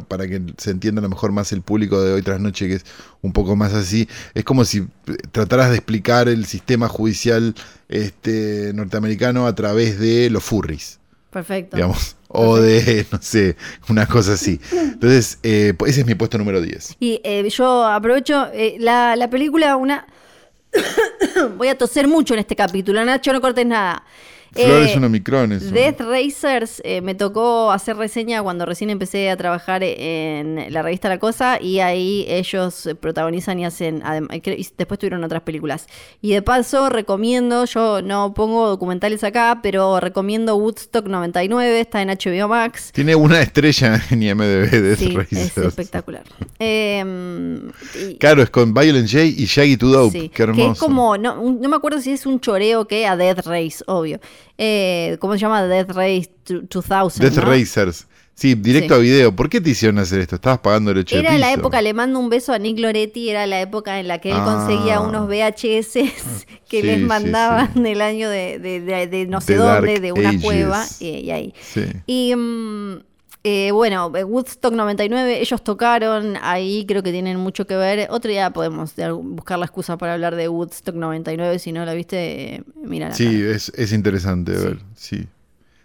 para, que se entienda a lo mejor más el público de hoy tras noche, que es un poco más así, es como si trataras de explicar el sistema judicial este, norteamericano a través de los furries. Perfecto. Digamos, o de, [laughs] no sé, una cosa así. Entonces, eh, pues, ese es mi puesto número 10. Y eh, yo aprovecho eh, la, la película, una... [coughs] Voy a toser mucho en este capítulo, Nacho, no cortes nada. Flores eh, Omicron. Death Racers eh, me tocó hacer reseña cuando recién empecé a trabajar en la revista La Cosa y ahí ellos protagonizan y hacen, después tuvieron otras películas. Y de paso recomiendo, yo no pongo documentales acá, pero recomiendo Woodstock 99, está en HBO Max. Tiene una estrella en IMDb de sí, Es espectacular. Em, claro, es con Violent J y Shaggy to Dope. Qué hermoso. Que es como, no, no me acuerdo si es un choreo que a Death Race, obvio. Eh, ¿cómo se llama? Death Race 2000. Death Racers. Sí, directo a video. ¿Por qué te hicieron hacer esto? Estabas pagando derecho Era de la época, le mando un beso a Nick Loretti, era la época en la que él conseguía ah. unos VHS [laughs] que les mandaban del año de, de, no sé dónde, de una cueva, y, ahí. Y, mm, Eh, bueno, eh, Woodstock 99, ellos tocaron, ahí creo que tienen mucho que ver. Otro día podemos buscar la excusa para hablar de Woodstock 99, si no la viste, eh, mira. Sí, es, es, interesante ver, sí.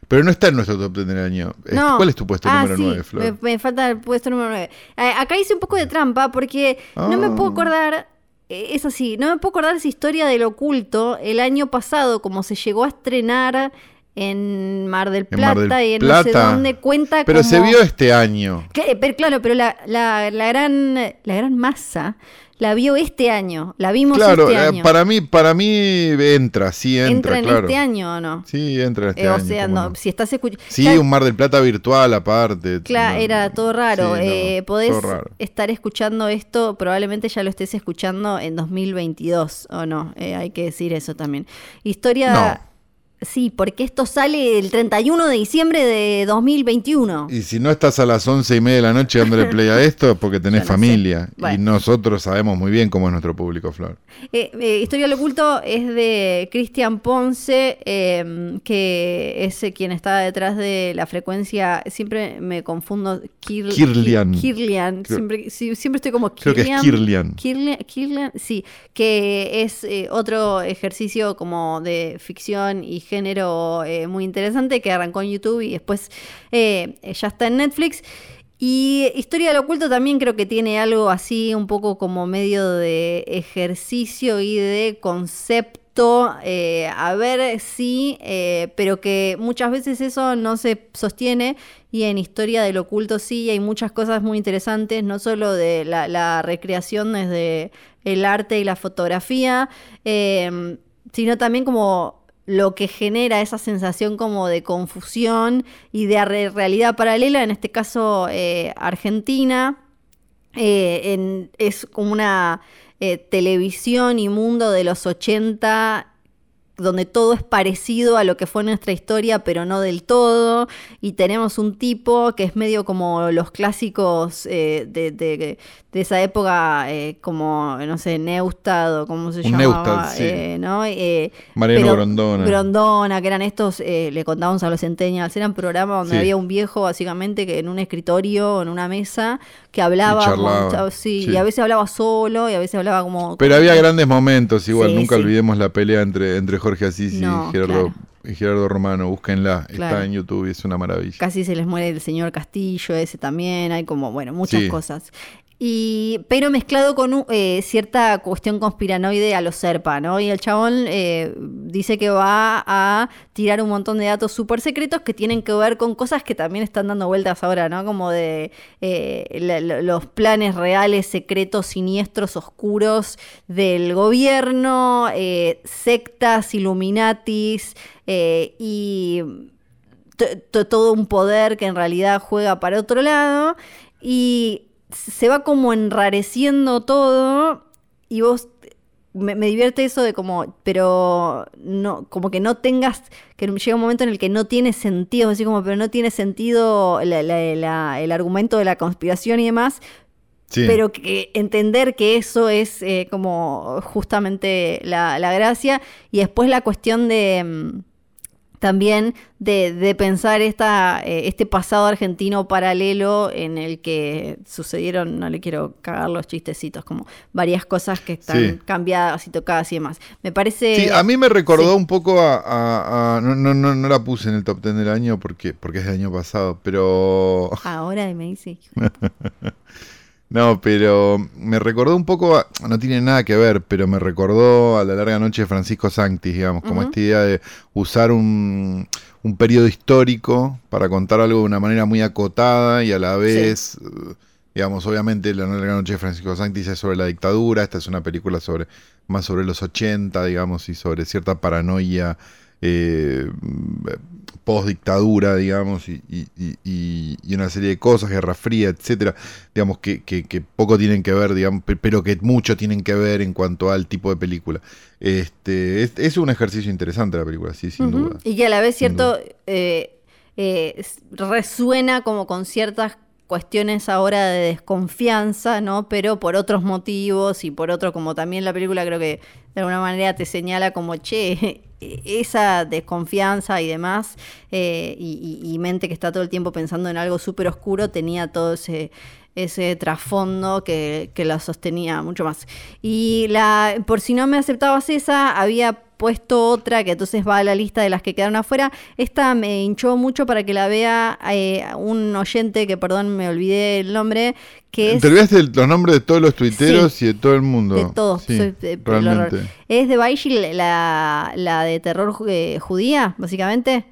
Pero no está en nuestro top 10 del año. ¿Cuál es tu puesto ah, número 9, Flor? Me, falta el puesto número 9. acá hice un poco de trampa porque no me puedo ah. acordar es así, no me puedo acordar esa historia del oculto el año pasado, como se llegó a estrenar en Mar del Plata y en no sé dónde cuenta Pero se vio este año. pero claro, pero la, la, la, gran, la gran masa la vio este año, la vimos claro, este año. para mí, para mí entra, sí entra, ¿Entra en este año o no? Sí, entra en este año. O sea, no, si estás escuchando... Sí, un Mar del Plata virtual aparte. Claro, era todo raro. eh, podés estar escuchando esto, probablemente ya lo estés escuchando en 2022, ¿o no? Eh, hay que decir eso también. Historia... Sí, porque esto sale el 31 de diciembre de 2021. Y si no estás a las once y media de la noche dándole play a esto, es porque tenés [laughs] familia. Y nosotros sabemos muy bien cómo es nuestro público, Flor. Eh, eh, Historia del Oculto es de Cristian Ponce, em, que es quien está detrás de la frecuencia. Siempre me confundo. Kirlian. Kirlian. Siempre, siempre estoy como Kirlian. Creo que es Kirlian. Kirlian, sí. Que es eh, otro ejercicio como de ficción y género eh, muy interesante que arrancó en YouTube y después eh, ya está en Netflix. Y Historia del Oculto también creo que tiene algo así, un poco como medio de ejercicio y de concepto, eh, a ver si, pero que muchas veces eso no se sostiene y en Historia del Oculto sí hay muchas cosas muy interesantes, no solo de la, la recreación desde el arte y la fotografía, sino también como lo que genera esa sensación como de confusión y de realidad paralela, en este caso eh, Argentina, eh, es como una eh, televisión y mundo de los 80 donde todo es parecido a lo que fue nuestra historia, pero no del todo. Y tenemos un tipo que es medio como los clásicos de, de, esa época, como, no sé, Neustad o cómo se llamaba. ¿no? Mariano Grondona. Grondona, que eran estos, le contábamos a los centennials, eran programas donde había un viejo básicamente que en un escritorio, en una mesa, que hablaba, sí, y a veces hablaba solo y a veces hablaba como... Pero había grandes momentos, igual, nunca olvidemos la pelea entre, entre Jorge Asís y Gerardo. Gerardo Romano, búsquenla, está en YouTube y es una maravilla. Casi se les muere el señor Castillo, ese también, hay como, bueno, muchas cosas. Y, pero mezclado con eh, cierta cuestión conspiranoide a los Serpa, ¿no? Y el chabón eh, dice que va a tirar un montón de datos súper secretos que tienen que ver con cosas que también están dando vueltas ahora, ¿no? Como de eh, los planes reales, secretos, siniestros, oscuros del gobierno, sectas, illuminatis y todo un poder que en realidad juega para otro lado. Y se va como enrareciendo todo y vos me, divierte eso de como, pero no, como que no tengas, que llega un momento en el que no tiene sentido, así como, pero no tiene sentido el argumento de la conspiración y demás, pero que entender que eso es eh, como justamente la, la, gracia y después la cuestión de mm, también de, pensar esta, eh, este pasado argentino paralelo en el que sucedieron, no le quiero cagar los chistecitos, como varias cosas que están cambiadas y tocadas y demás. Me parece... Sí, a mí me recordó un poco a... no, no, no, no, la puse en el top ten del año porque, porque es del año pasado, pero... Ahora me [laughs] dice... No, pero me recordó un poco, no tiene nada que ver, pero me recordó a la larga noche de Francisco Sanctis, digamos, como esta idea de usar un, un, periodo histórico para contar algo de una manera muy acotada y a la vez, digamos, obviamente la larga noche de Francisco Sanctis es sobre la dictadura, esta es una película sobre más sobre los 80, digamos, y sobre cierta paranoia eh, post dictadura, digamos, y, una serie de cosas, Guerra Fría, etcétera, digamos, que, poco tienen que ver, digamos, pero que mucho tienen que ver en cuanto al tipo de película. Este, es, un ejercicio interesante la película, sí, sin duda. Y que a la vez, cierto, eh, eh, resuena como con ciertas cuestiones ahora de desconfianza, ¿no? Pero por otros motivos y por otro, como también la película creo que de alguna manera te señala como, che, [laughs] esa desconfianza y demás, eh, y, mente que está todo el tiempo pensando en algo súper oscuro, tenía todo ese, ese trasfondo que, que la sostenía mucho más. Y la, por si no me aceptabas esa, había puesto otra que entonces va a la lista de las que quedaron afuera. Esta me hinchó mucho para que la vea eh, un oyente que, perdón, me olvidé el nombre. Que Te olvidaste los nombres de todos los tuiteros y de todo el mundo. De todos. Sí, realmente. Es de Baishi, la, la de terror eh, judía, básicamente.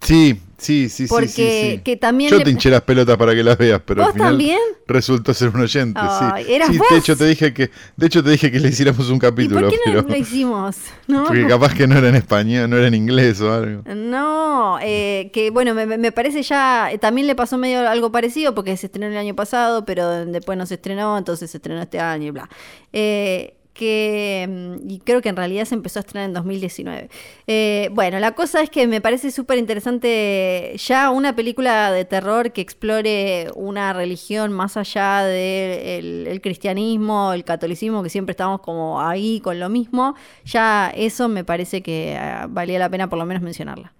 Sí, sí, sí, Porque sí, que también Yo te hinché las pelotas para que las veas, pero al final también? resultó ser un oyente, sí. ¿eras sí, de hecho te dije que de hecho te dije que le hiciéramos un capítulo, ¿Y por qué no lo hicimos? [laughs] Porque capaz que no era en español, no era en inglés o algo. No, eh, que bueno, me, me, parece ya también le pasó medio algo parecido porque se estrenó el año pasado, pero después no se estrenó, entonces se estrenó este año y bla. Eh, que mm, y creo que en realidad se empezó a estrenar en 2019. Eh, bueno, la cosa es que me parece súper interesante ya una película de terror que explore una religión más allá del cristianismo, el catolicismo, que siempre estamos como ahí con lo mismo. Ya eso me parece que ah, valía la pena por lo menos mencionarla.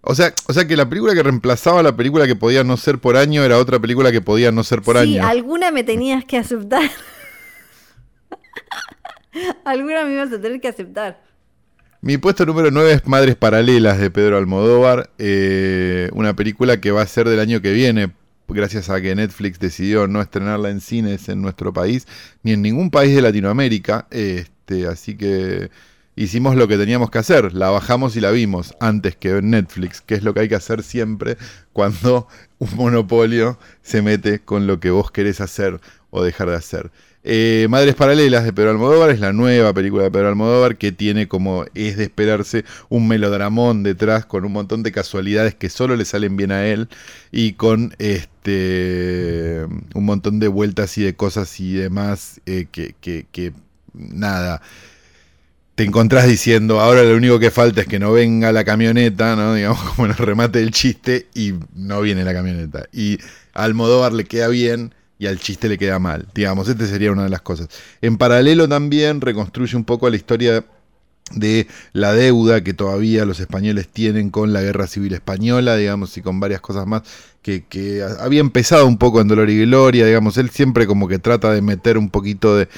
O sea, o sea que la película que reemplazaba la película que podía no ser por año era otra película que podía no ser por año. Sí, alguna me tenías que aceptar. [laughs] Alguna me ibas a tener que aceptar. Mi puesto número 9 es Madres Paralelas de Pedro Almodóvar, eh, una película que va a ser del año que viene, gracias a que Netflix decidió no estrenarla en cines en nuestro país, ni en ningún país de Latinoamérica. Este, así que hicimos lo que teníamos que hacer, la bajamos y la vimos antes que Netflix, que es lo que hay que hacer siempre cuando un monopolio se mete con lo que vos querés hacer o dejar de hacer. Eh, Madres Paralelas de Pedro Almodóvar es la nueva película de Pedro Almodóvar que tiene como es de esperarse un melodramón detrás con un montón de casualidades que solo le salen bien a él y con este un montón de vueltas y de cosas y demás eh, que, que, nada te encontrás diciendo, ahora lo único que falta es que no venga la camioneta, ¿no? [laughs] Digamos, como el remate del chiste, y no viene la camioneta. Y Almodóvar le queda bien, y al chiste le queda mal. Digamos, este sería una de las cosas. En paralelo también reconstruye un poco la historia de la deuda que todavía los españoles tienen con la guerra civil española, digamos, y con varias cosas más que, había empezado un poco en Dolor y Gloria, digamos, él siempre como que trata de meter un poquito de,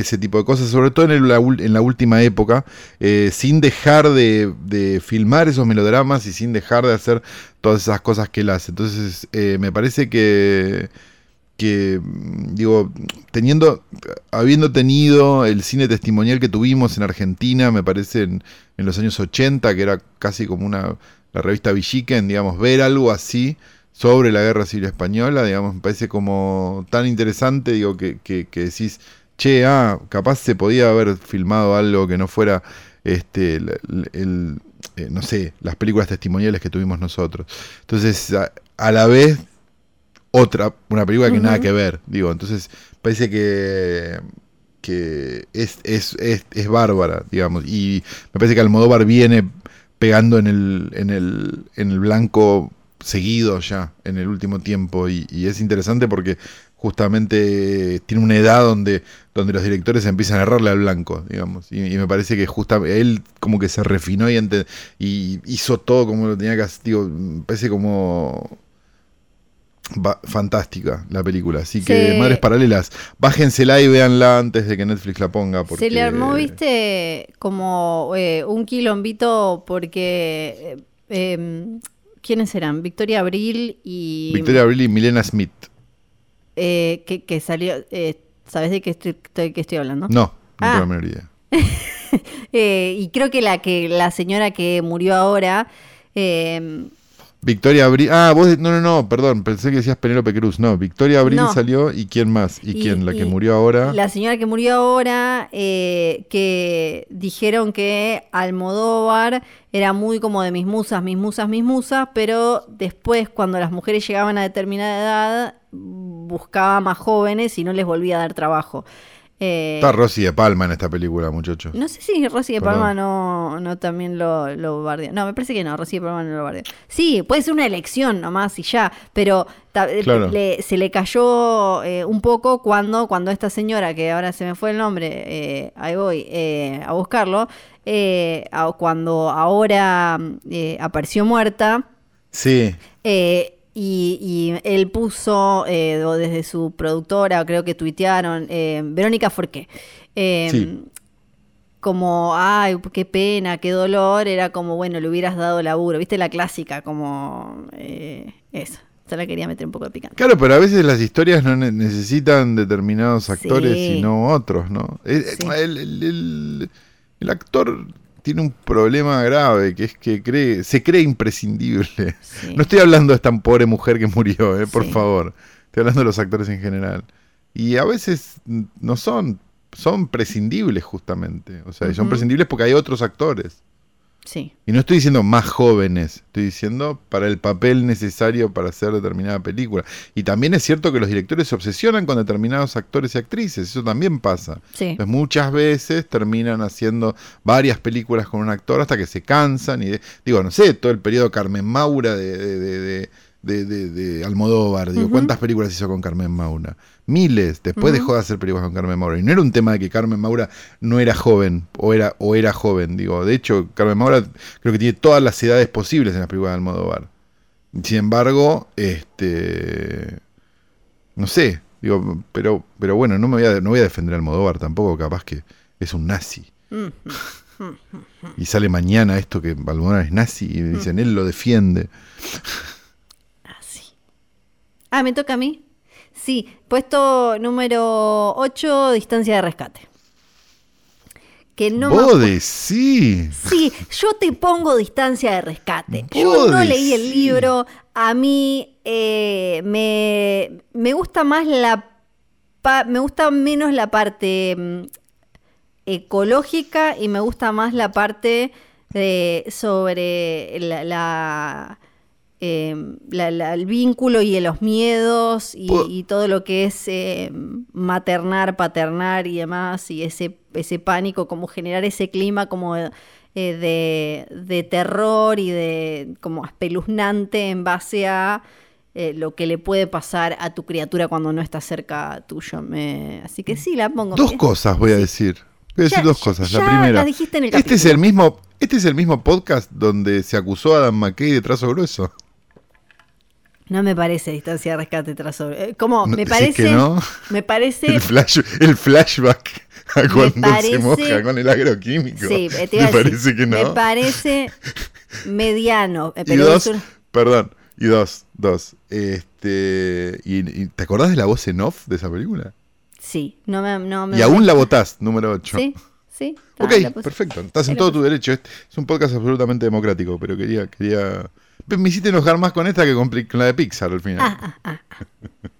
ese tipo de cosas, sobre todo en la última época, eh, sin dejar de, filmar esos melodramas y sin dejar de hacer todas esas cosas que él hace. Entonces, eh, me parece que que, digo, teniendo, habiendo tenido el cine testimonial que tuvimos en Argentina, me parece en, los años 80, que era casi como una, la revista Villiquen, digamos, ver algo así sobre la guerra civil española, digamos, me parece como tan interesante, digo, que, que, decís, che, ah, capaz se podía haber filmado algo que no fuera, este, el, eh, no sé, las películas testimoniales que tuvimos nosotros. Entonces, a la vez otra, una película que nada que ver, digo, entonces parece que, que es, es, es, bárbara, digamos, y me parece que Almodóvar viene pegando en el, en el, en el blanco seguido ya en el último tiempo y, es interesante porque justamente tiene una edad donde, donde los directores empiezan a errarle al blanco, digamos. Y, me parece que justamente él como que se refinó y, y hizo todo como lo tenía que hacer. Digo, me parece como fantástica la película. Así que, Madres Paralelas, bájensela y véanla antes de que Netflix la ponga. Se le armó, viste, como eh, un quilombito porque... Eh, em, ¿Quiénes eran? Victoria Abril y... Victoria Abril y Milena Smith. Eh, que, salió... ¿Sabes de qué estoy, estoy hablando? No, no tengo la menor idea. [laughs] y creo que la que la señora que murió ahora... Eh, Victoria Abril. Ah, vos. No, no, no, perdón. Pensé que decías Penélope Cruz. No, Victoria Abril salió y quién más. ¿Y, quién? ¿La que murió ahora? La señora que murió ahora, eh, que dijeron que Almodóvar era muy como de mis musas, mis musas, mis musas, pero después, cuando las mujeres llegaban a determinada edad, buscaba más jóvenes y no les volvía a dar trabajo. Eh, Está Rosy de Palma en esta película, muchachos. no sé si Rosy de Perdón. Palma no, no también lo, lo bardeó. No, me parece que no, Rosy de Palma no lo bardeó. Sí, puede ser una elección nomás y ya, pero eh, Claro. le- se le cayó eh, un poco cuando, cuando esta señora, que ahora se me fue el nombre, eh, ahí voy a buscarlo, a- cuando ahora eh, apareció muerta, Sí, eh, y, y él puso eh, o desde su productora, creo que tuitearon, eh, Verónica Forqué. eh, Sí. Como, ay, qué pena, qué dolor, era como, bueno, le hubieras dado laburo, viste la clásica, como eh, eso. Se la quería meter un poco de picante. Claro, pero a veces las historias no ne- necesitan determinados actores Sí. y no otros, ¿no? Eh, Sí. El, el- el- el actor tiene un problema grave, que es que cree, se cree imprescindible. Sí. No estoy hablando de esta pobre mujer que murió, eh, por Sí. favor. Estoy hablando de los actores en general. Y a veces no son, son prescindibles justamente. O sea, son prescindibles porque hay otros actores. Sí, Y no estoy diciendo más jóvenes, estoy diciendo para el papel necesario para hacer determinada película. Y también es cierto que los directores se obsesionan con determinados actores y actrices, eso también pasa. sí. Entonces muchas veces terminan haciendo varias películas con un actor hasta que se cansan y de- digo, no sé, todo el periodo Carmen Maura de, de, de- de- de- de- Almodóvar, digo. ¿cuántas películas hizo con Carmen Maura? Miles, después dejó de hacer películas con Carmen Maura. Y no era un tema de que Carmen Maura no era joven o era, o era joven, digo, de hecho Carmen Maura creo que tiene todas las edades posibles en las películas de Almodóvar. Sin embargo, este no sé, digo, pero, pero bueno, no me voy a, no voy a defender a Almodóvar tampoco, capaz que es un nazi. Y sale mañana esto que Almodóvar es nazi y dicen, él lo defiende. Ah, ¿me toca a mí? Sí, puesto número 8, distancia de rescate. Que no me Vos decís. Sí, yo te pongo distancia de rescate. Yo no leí el libro. A mí eh, me, me gusta más la pa- me gusta menos la parte mm, ecológica y me gusta más la parte de sobre la, la, eh, la- la- el vínculo y los miedos y, todo lo que es eh, maternar, paternar y demás, y ese, ese pánico, como generar ese clima como eh, de, de terror y de como espeluznante en base a eh, lo que le puede pasar a tu criatura cuando no está cerca tuyo. Me- así que sí, la pongo. Dos cosas voy a decir. Voy a decir Ya- dos cosas. ya la primera. las dijiste en el este es el mismo, este es el mismo podcast donde se acusó a Adam McKay de trazo grueso. No me parece distancia de rescate tras sobre. eh, ¿Cómo? No, me ¿decís parece. que no? Me parece. El, flash, el flashback a cuando parece- se moja con el agroquímico. Sí, Me iba a decir, parece que no. Me parece mediano. eh, y Pero dos, un- perdón, y dos, dos. Este, y, y ¿Te acordás de la voz en off de esa película? Sí, no me. No me Y aún la votás, número 8. Sí, sí. Ok, perfecto. Estás en todo tu derecho. Es es un podcast absolutamente democrático, pero quería, quería. Me hiciste enojar más con esta que con, con la de Pixar al final. Ah, ah, ah.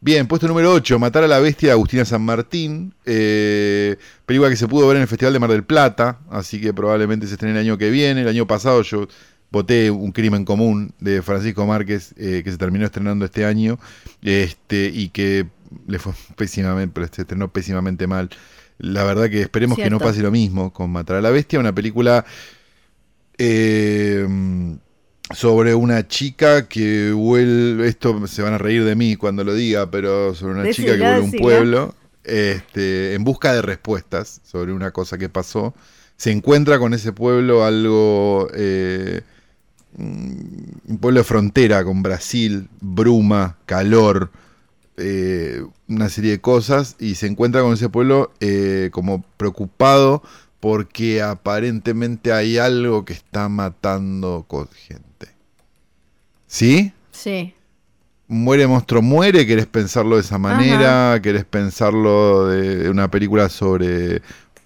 Bien, puesto número 8, Matar a la Bestia de Agustina San Martín. Eh, película que se pudo ver en el Festival de Mar del Plata, así que probablemente se estrene el año que viene. El año pasado yo voté Un Crimen Común de Francisco Márquez, eh, que se terminó estrenando este año, este, y que le fue [laughs] pésimamente, pero se estrenó pésimamente mal. La verdad que esperemos que no pase lo mismo con Matar a la Bestia, una película eh, sobre una chica que vuelve, esto se van a reír de mí cuando lo diga, pero sobre una chica que vuelve a un pueblo este, en busca de respuestas sobre una cosa que pasó. Se encuentra con ese pueblo algo, eh, mm, un pueblo de frontera con Brasil, bruma, calor, eh, una serie de cosas y se encuentra con ese pueblo eh, como preocupado porque aparentemente hay algo que está matando gente. ¿Sí? Sí. Muere monstruo, muere, querés pensarlo de esa manera, querés pensarlo de una película sobre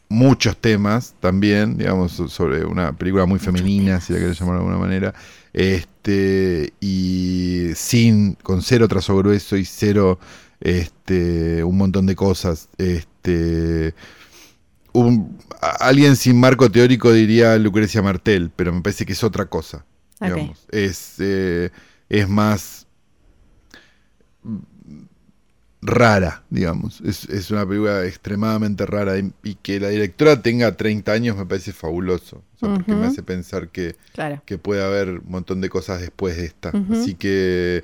muchos temas también, digamos, so- sobre una película muy femenina, si la querés llamar de alguna manera, este, y sin, con cero trazo grueso y cero, este, un montón de cosas, este, un- alguien sin marco teórico diría Lucrecia Martel, pero me parece que es otra cosa, digamos, es, eh, es más rara, digamos. Es, es una película extremadamente rara y, y que la directora tenga 30 años me parece fabuloso. O sea, porque me hace pensar que, Claro. que puede haber un montón de cosas después de esta. Así que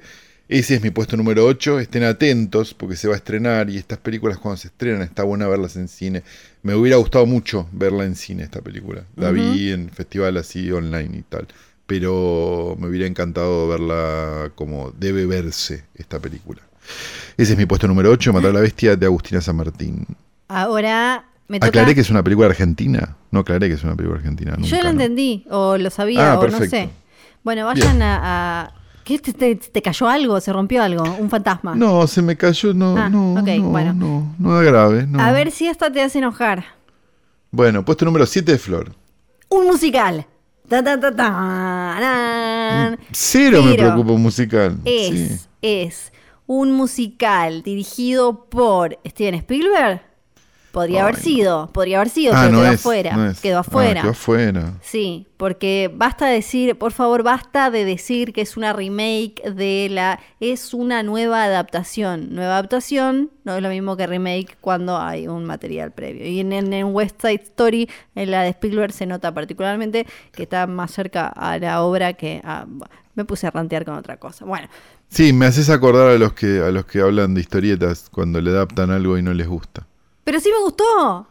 ese es mi puesto número 8. Estén atentos porque se va a estrenar y estas películas cuando se estrenan está buena verlas en cine. Me hubiera gustado mucho verla en cine esta película. La vi en festival así online y tal. Pero me hubiera encantado verla como debe verse esta película. Ese es mi puesto número 8, Matar a la Bestia de Agustina San Martín. Ahora me toca. Aclaré que es una película argentina. No aclaré que es una película argentina. Yo lo ¿no? entendí, o lo sabía, Ah, o no sé. Bueno, vayan a- ¿Qué te, te- te cayó algo? ¿Se rompió algo? ¿Un fantasma? No, se me cayó, no, Ah, no, ok, no, bueno. no, no es grave. no. A ver si esta te hace enojar. Bueno, puesto número 7 de Flor. Un musical. Ta, ta, ta, tarán. Cero me preocupa un musical. Es, sí. es un musical dirigido por Steven Spielberg. Podría haber Ay, sido, podría haber sido, Ah, pero no quedó es, afuera. no. Quedó Ah, afuera. quedó afuera. Sí, porque basta decir, por favor, basta de decir que es una remake de la. Es una nueva adaptación. Nueva adaptación no es lo mismo que remake cuando hay un material previo. Y en, en, en West Side Story, en la de Spielberg, se nota particularmente que está más cerca a la obra que a. Me puse a rantear con otra cosa. Bueno, Sí, me haces acordar a los que a los que hablan de historietas cuando le adaptan algo y no les gusta. Pero sí me gustó.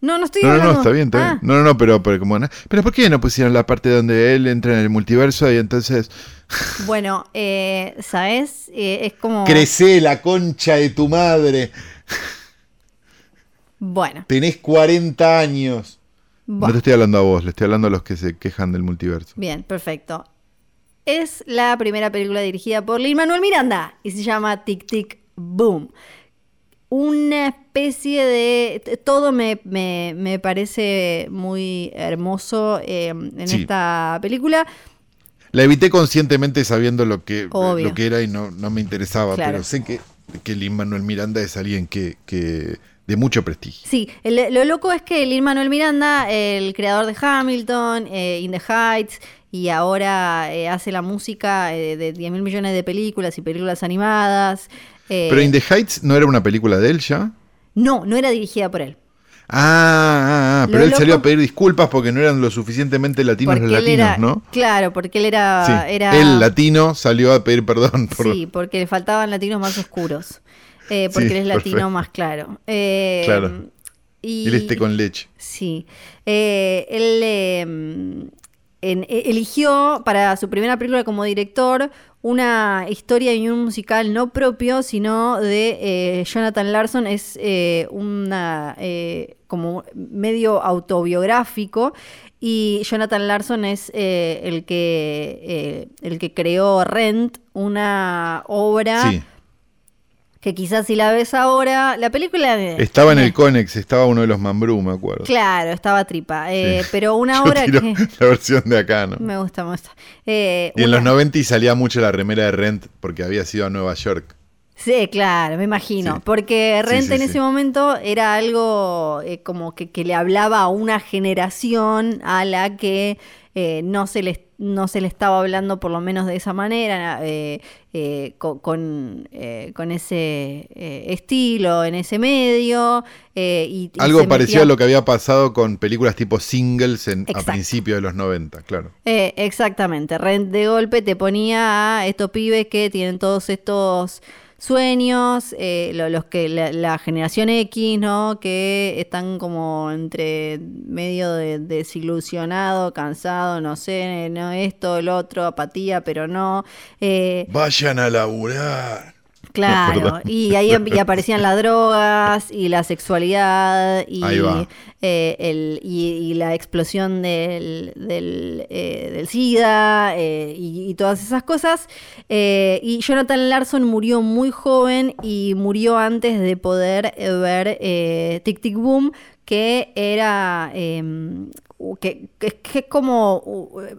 No, no estoy No, no, está bien, está Ah, bien. No, no, no, pero, pero como no- Pero ¿por qué no pusieron la parte donde él entra en el multiverso y entonces [laughs] Bueno, eh, ¿sabes? Eh, es como. crece la concha de tu madre? Bueno, Tenés 40 años. No te estoy hablando a vos, le estoy hablando a los que se quejan del multiverso. Bien, perfecto. Es la primera película dirigida por Lin Manuel Miranda y se llama Tic Tic Boom. Una especie de. Todo me, me- me parece muy hermoso eh, en Sí. esta película. La evité conscientemente sabiendo lo que, Obvio. lo que era y no, no me interesaba, Claro. pero sé que, que Lin Manuel Miranda es alguien que, que de mucho prestigio. Sí, el- lo loco es que Lin Manuel Miranda, el creador de Hamilton, eh, In the Heights, y ahora eh, hace la música eh, de 10 mil millones de películas y películas animadas. Pero In the Heights no era una película de él ya. No, no era dirigida por él. Ah, ah, ah, pero él salió a pedir disculpas porque no eran lo suficientemente latinos los él latinos, era, ¿no? Claro, porque él era, Sí, era el latino salió a pedir perdón por... Sí, porque le faltaban latinos más oscuros. Eh, porque Sí, él es latino perfecto. más claro. Eh, Claro. Y, el este con leche. Sí. Eh, él eh, en- e- eligió para su primera película como director una historia y un musical no propio, sino de eh, Jonathan Larson. Es eh, una eh, como medio autobiográfico. Y Jonathan Larson es eh, el que eh, el que creó Rent, una obra Sí, que quizás si la ves ahora, la película estaba en el Conex, estaba uno de los Mambrú, me acuerdo. Claro, estaba tripa. eh, Sí. Pero una [laughs] Yo tiro que la versión de acá, ¿no? me gusta, me gusta. Eh, Y en una- los 90 y salía mucho la remera de Rent porque había sido a Nueva York. Sí, claro, me imagino. Sí. Porque Rent sí, en ese momento era algo eh, como que, que le hablaba a una generación a la que eh, no, se le, no se le estaba hablando por lo menos de esa manera, eh, eh, co- con, eh, con ese eh, estilo, en ese medio. eh, y, Algo parecido metía- a lo que había pasado con películas tipo singles en, a principios de los 90, claro. Eh, exactamente, de golpe te ponía a estos pibes que tienen todos estos sueños, eh, lo- los que la, la generación X, ¿no? Que están como entre medio de desilusionado, cansado, no sé, no esto, el otro, apatía, pero no. Eh, Vayan a laburar. Claro, y ahí em- y aparecían las drogas y la sexualidad y, eh, el, y, y la explosión del, del, eh, del SIDA eh, y, y todas esas cosas. Y Jonathan Larson murió muy joven y murió antes de poder ver Tic Tic Boom, que era... em, que, que- que es como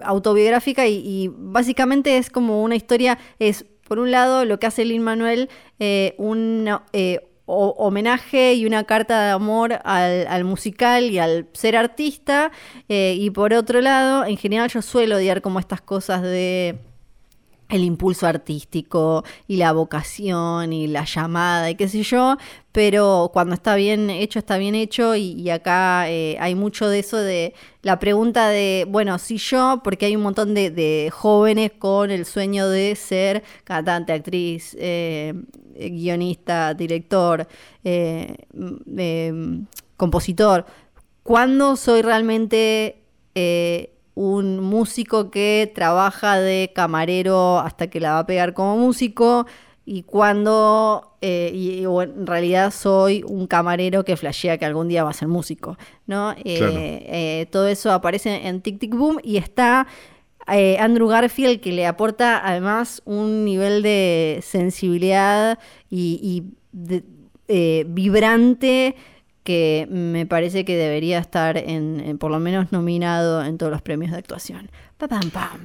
autobiográfica y, y básicamente es como una historia, es por un lado lo que hace Lin Manuel, eh, un eh, homenaje y una carta de amor al, al musical y al ser artista, eh, y por otro lado, en general yo suelo odiar como estas cosas de el impulso artístico y la vocación y la llamada y qué sé yo, pero cuando está bien hecho, está bien hecho y, acá eh, hay mucho de eso de la pregunta de, bueno, si yo, porque hay un montón de, jóvenes con el sueño de ser cantante, actriz, eh, guionista, director, eh, mm, compositor, ¿cuándo soy realmente un músico que trabaja de camarero hasta que la va a pegar como músico y cuando eh, y, en realidad soy un camarero que flashea que algún día va a ser músico, ¿no? Eh, eh, todo eso aparece en Tic Tic Boom y está Andrew Garfield que le aporta además un nivel de sensibilidad y, vibrante que me parece que debería estar en, por lo menos nominado en todos los premios de actuación.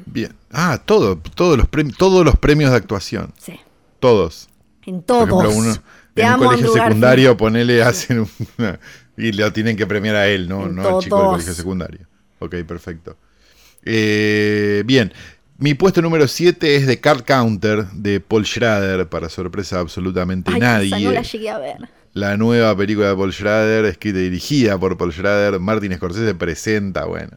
Bien. Ah, todo, todos los premios, todos los premios de actuación. Sí. Todos. En todos. en un colegio secundario, ponele, hacen una, y lo tienen que premiar a él, no, no al chico del colegio secundario. Ok, perfecto. Eh, bien, mi puesto número 7 es de Card Counter de Paul Schrader, para sorpresa absolutamente Ay, nadie. no la llegué a ver la nueva película de Paul Schrader, escrita y dirigida por Paul Schrader. Martin Scorsese presenta, bueno,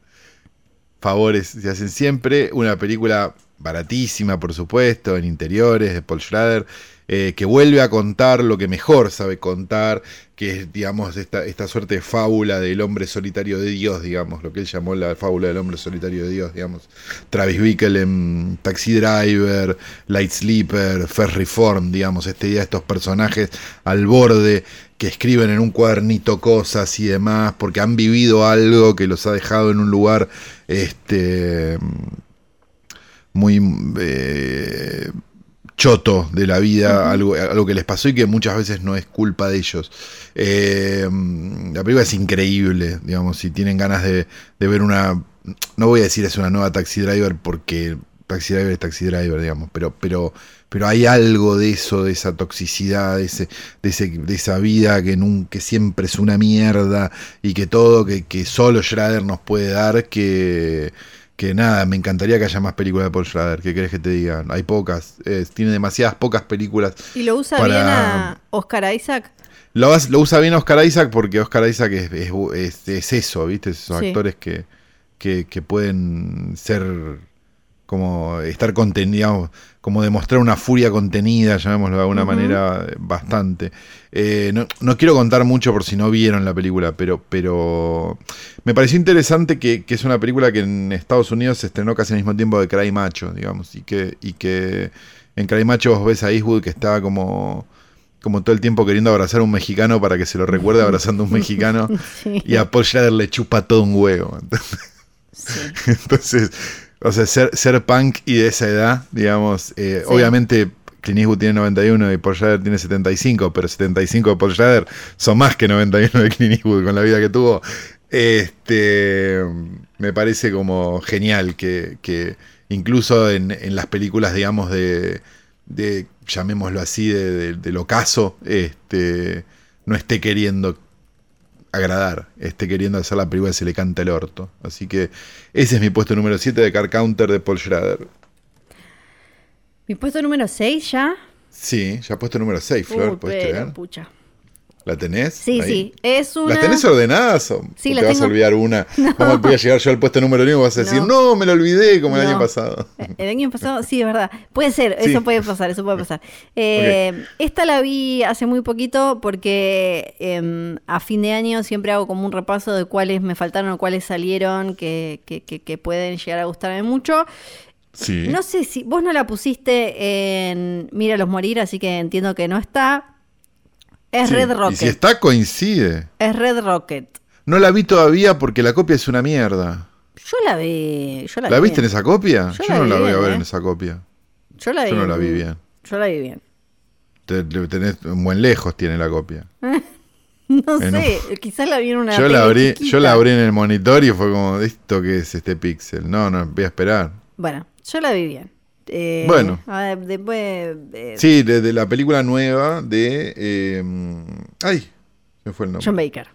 favores se hacen siempre. Una película baratísima, por supuesto, en interiores de Paul Schrader. Eh, que vuelve a contar lo que mejor sabe contar, que es, digamos, esta, esta suerte de fábula del hombre solitario de Dios, digamos, lo que él llamó la fábula del hombre solitario de Dios, digamos. Travis Bickle en Taxi Driver, Light Sleeper, Ferry Form, digamos, este día estos personajes al borde que escriben en un cuadernito cosas y demás, porque han vivido algo que los ha dejado en un lugar este muy eh, choto de la vida, algo, algo, que les pasó y que muchas veces no es culpa de ellos. Eh, la película es increíble, digamos, si tienen ganas de, ver una, no voy a decir es una nueva Taxi Driver porque Taxi Driver es Taxi Driver, digamos, pero, pero, pero hay algo de eso, de esa toxicidad, de, ese, de, ese, de esa vida que, nunca, siempre es una mierda y que todo, que, que solo Schrader nos puede dar, que que nada, me encantaría que haya más películas de Paul Schrader. ¿Qué querés que te diga? Hay pocas. tiene demasiadas pocas películas. ¿Y lo usa bien a Oscar Isaac? Lo, usa bien Oscar Isaac porque Oscar Isaac es, es, eso, ¿viste? Esos actores que, que, que, pueden ser como estar contenidos, como demostrar una furia contenida, llamémoslo de alguna manera, bastante. Eh, no, quiero contar mucho por si no vieron la película, pero, pero me pareció interesante que, es una película que en Estados Unidos se estrenó casi al mismo tiempo de Cry Macho, digamos, y que, y que en Cry Macho vos ves a Eastwood que estaba como como todo el tiempo queriendo abrazar a un mexicano para que se lo recuerde abrazando a un mexicano [laughs] y a Paul Schrader le chupa todo un huevo. [laughs] Entonces, o sea, ser, ser punk y de esa edad, digamos, eh, obviamente Clint Eastwood tiene 91 y Paul Schrader tiene 75, pero 75 de Paul Schrader son más que 91 de Clint Eastwood con la vida que tuvo. Este, me parece como genial que, que incluso en, en, las películas, digamos, de, de llamémoslo así, de, del ocaso, este, no esté queriendo agradar, esté queriendo hacer la película se le canta el orto. Así que ese es mi puesto número 7 de Car Counter de Paul Schrader. ¿Mi puesto número 6 ya? Sí, ya puesto número 6, Flor, ¿puedes creer? Pucha. ¿La tenés? Sí, sí. Es una... ¿Las tenés ordenadas o sí, te vas a olvidar una? [laughs] ¿Cómo voy a llegar yo al puesto número uno y vas a decir, no, me lo olvidé como el año pasado? [laughs] El año pasado, sí, es verdad. Puede ser, eso puede pasar, eso puede pasar. [laughs] Eh, esta la vi hace muy poquito porque em, a fin de año siempre hago como un repaso de cuáles me faltaron o cuáles salieron que, que, que, pueden llegar a gustarme mucho. Sí. No sé si vos no la pusiste en Míralos morir, así que entiendo que no está. Es Red Rocket. Y si está, coincide. Es Red Rocket. No la vi todavía porque la copia es una mierda. Yo la vi. Yo la, viste en esa copia? Yo, no la voy a ver en ¿eh? esa copia. Yo la vi. Yo no la vi bien. Yo la vi bien. tenés, buen lejos tiene la copia. [laughs] no sé, quizás la vi en una. Yo la abrí, yo la abrí en el monitor y fue como, ¿esto qué es este pixel? No, no, voy a esperar. Bueno, yo la vi bien. Eh, bueno. después. sí, de, la película nueva de. Eh, ay, se fue el nombre. John Baker.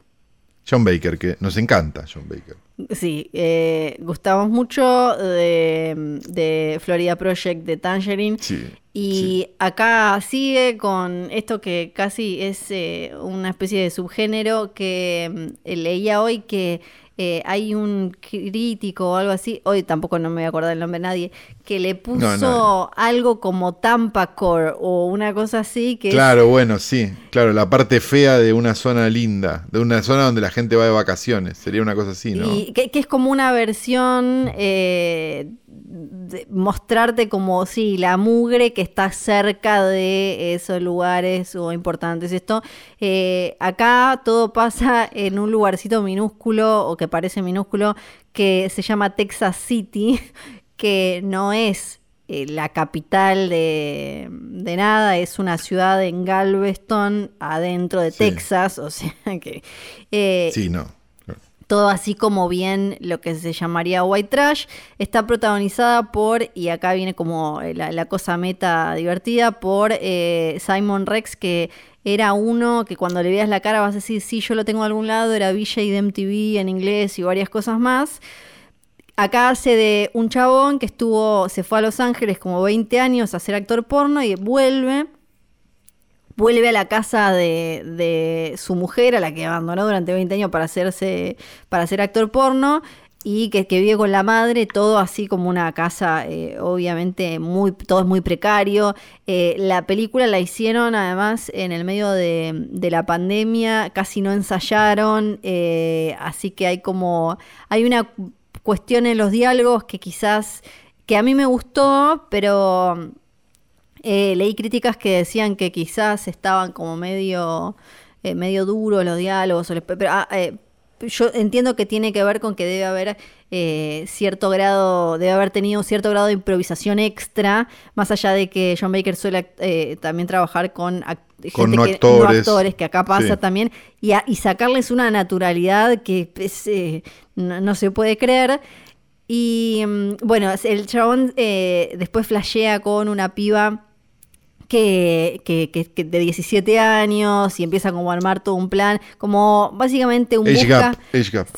John Baker, que nos encanta John Baker. Sí, eh, gustamos mucho de, de, Florida Project de Tangerine. Sí. Y acá sigue con esto que casi es eh, una especie de subgénero que mm, leía hoy que eh, hay un crítico o algo así, hoy tampoco no me voy a acordar el nombre de nadie, que le puso algo como Tampacore o una cosa así que Claro, bueno, sí, claro, la parte fea de una zona linda, de una zona donde la gente va de vacaciones, sería una cosa así, ¿no? Y que, es como una versión eh, mostrarte como, sí, la mugre que está cerca de esos lugares o importantes. Esto, eh, acá todo pasa en un lugarcito minúsculo o que parece minúsculo que se llama Texas City, [laughs] que no es eh, la capital de, nada, es una ciudad en Galveston, adentro de Texas, o sea [laughs] que... Eh, sí, no todo así como bien lo que se llamaría white trash. Está protagonizada por, y acá viene como la, cosa meta divertida, por eh, Simon Rex, que era uno que cuando le veas la cara vas a decir, sí, yo lo tengo de algún lado, era VJ de MTV en inglés y varias cosas más. Acá hace de un chabón que estuvo, se fue a Los Ángeles como 20 años a ser actor porno y vuelve vuelve a la casa de, su mujer, a la que abandonó durante 20 años para hacerse, para ser actor porno, y que, vive con la madre, todo así como una casa, eh, obviamente, muy, todo es muy precario. Eh, la película la hicieron además en el medio de, la pandemia, casi no ensayaron, eh, así que hay como, hay una cuestión en los diálogos que quizás, que a mí me gustó, pero eh, leí críticas que decían que quizás estaban como medio, eh, medio duros los diálogos, pero ah, eh, yo entiendo que tiene que ver con que debe haber cierto grado, debe haber tenido cierto grado de improvisación extra, más allá de que John Baker suele también trabajar con, con no, actores. que acá pasa también, y, y, sacarles una naturalidad que no, se puede creer. Y mm, bueno, el chabón después flashea con una piba que, de 17 años y empieza como a armar todo un plan, como básicamente un busca...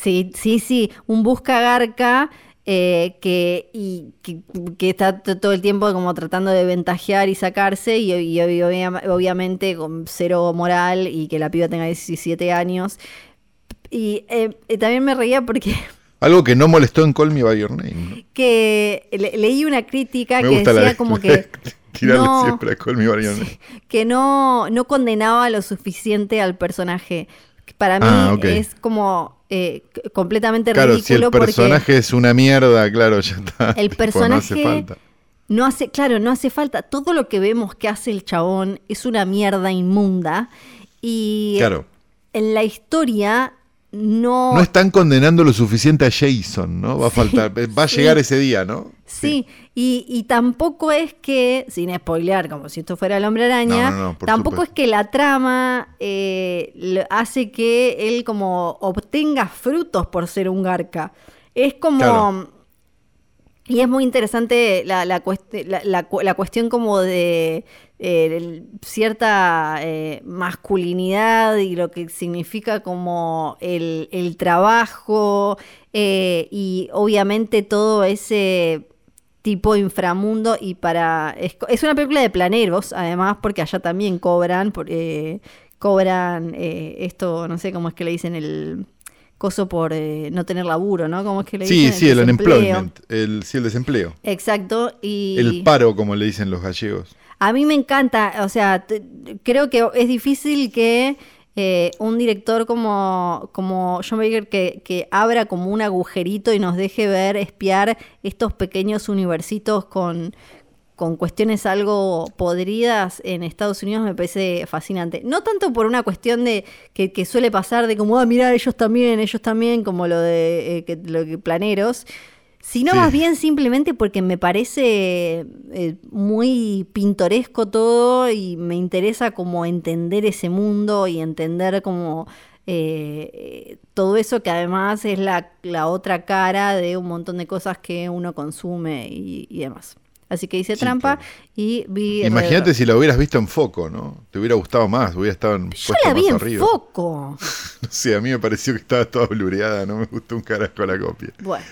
Sí, sí, sí, un busca garca eh, que, y, que, está todo el tiempo como tratando de ventajear y sacarse y, obviamente con cero moral y que la piba tenga 17 años. Y eh, eh, también me reía porque... [laughs] Algo que no molestó en Call Me By Your Name. Que leí una crítica que decía como que... siempre Que no, no condenaba lo suficiente al personaje. Para mí ah, es como eh, completamente claro, ridículo. Si el personaje es una mierda, claro, ya está. El personaje. no hace falta. No hace, claro, no hace falta. Todo lo que vemos que hace el chabón es una mierda inmunda. Y claro. en la historia no... No están condenando lo suficiente a Jason, ¿no? Va a faltar, va a llegar ese día, ¿no? Sí, Y, tampoco es que, sin spoilear, como si esto fuera el hombre araña, tampoco es que la trama eh, hace que él como obtenga frutos por ser un garca. Es como... Y es muy interesante la, cuestión como de eh, cierta eh, masculinidad y lo que significa como el, trabajo eh, y obviamente todo ese tipo inframundo y para... Es, una película de planeros, además, porque allá también cobran, cobran esto, no sé cómo es que le dicen el coso por no tener laburo, ¿no? ¿Cómo es que le sí, Sí, el, unemployment, el, sí, el desempleo. Exacto. Y... El paro, como le dicen los gallegos. A mí me encanta, o sea, creo que es difícil que eh, un director como, como John Baker que, que, abra como un agujerito y nos deje ver, espiar estos pequeños universitos con, con cuestiones algo podridas en Estados Unidos me parece fascinante. No tanto por una cuestión de que, suele pasar de como, ah, mira, ellos también, ellos también, como lo de eh, que, lo que planeros, sino más bien simplemente porque me parece eh, muy pintoresco todo y me interesa como entender ese mundo y entender como eh, todo eso que además es la, otra cara de un montón de cosas que uno consume y, demás. Así que hice Sí, trampa y vi. Imagínate si la hubieras visto en foco, ¿no? Te hubiera gustado más, hubiera estado en. Yo la vi en arriba. foco. [laughs] No sé, a mí me pareció que estaba toda blureada, no me gustó un carajo la copia. Bueno,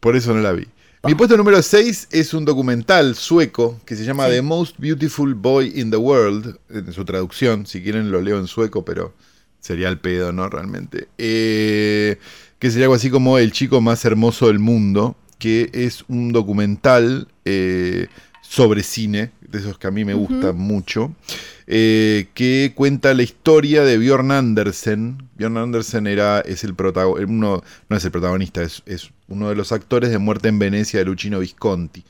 Por eso no la vi. Mi puesto número 6 es un documental sueco que se llama Sí. The Most Beautiful Boy in the World, en su traducción, si quieren lo leo en sueco, pero sería el pedo, ¿no? Realmente. Eh, que sería algo así como El chico más hermoso del mundo, que es un documental eh, sobre cine, de esos que a mí me Ujú. gustan mucho, eh, que cuenta la historia de Bjorn Andersen. Bjorn Andersen era, es el protago- uno, no es el protagonista, es, es uno de los actores de Muerte en Venecia de Luchino Visconti.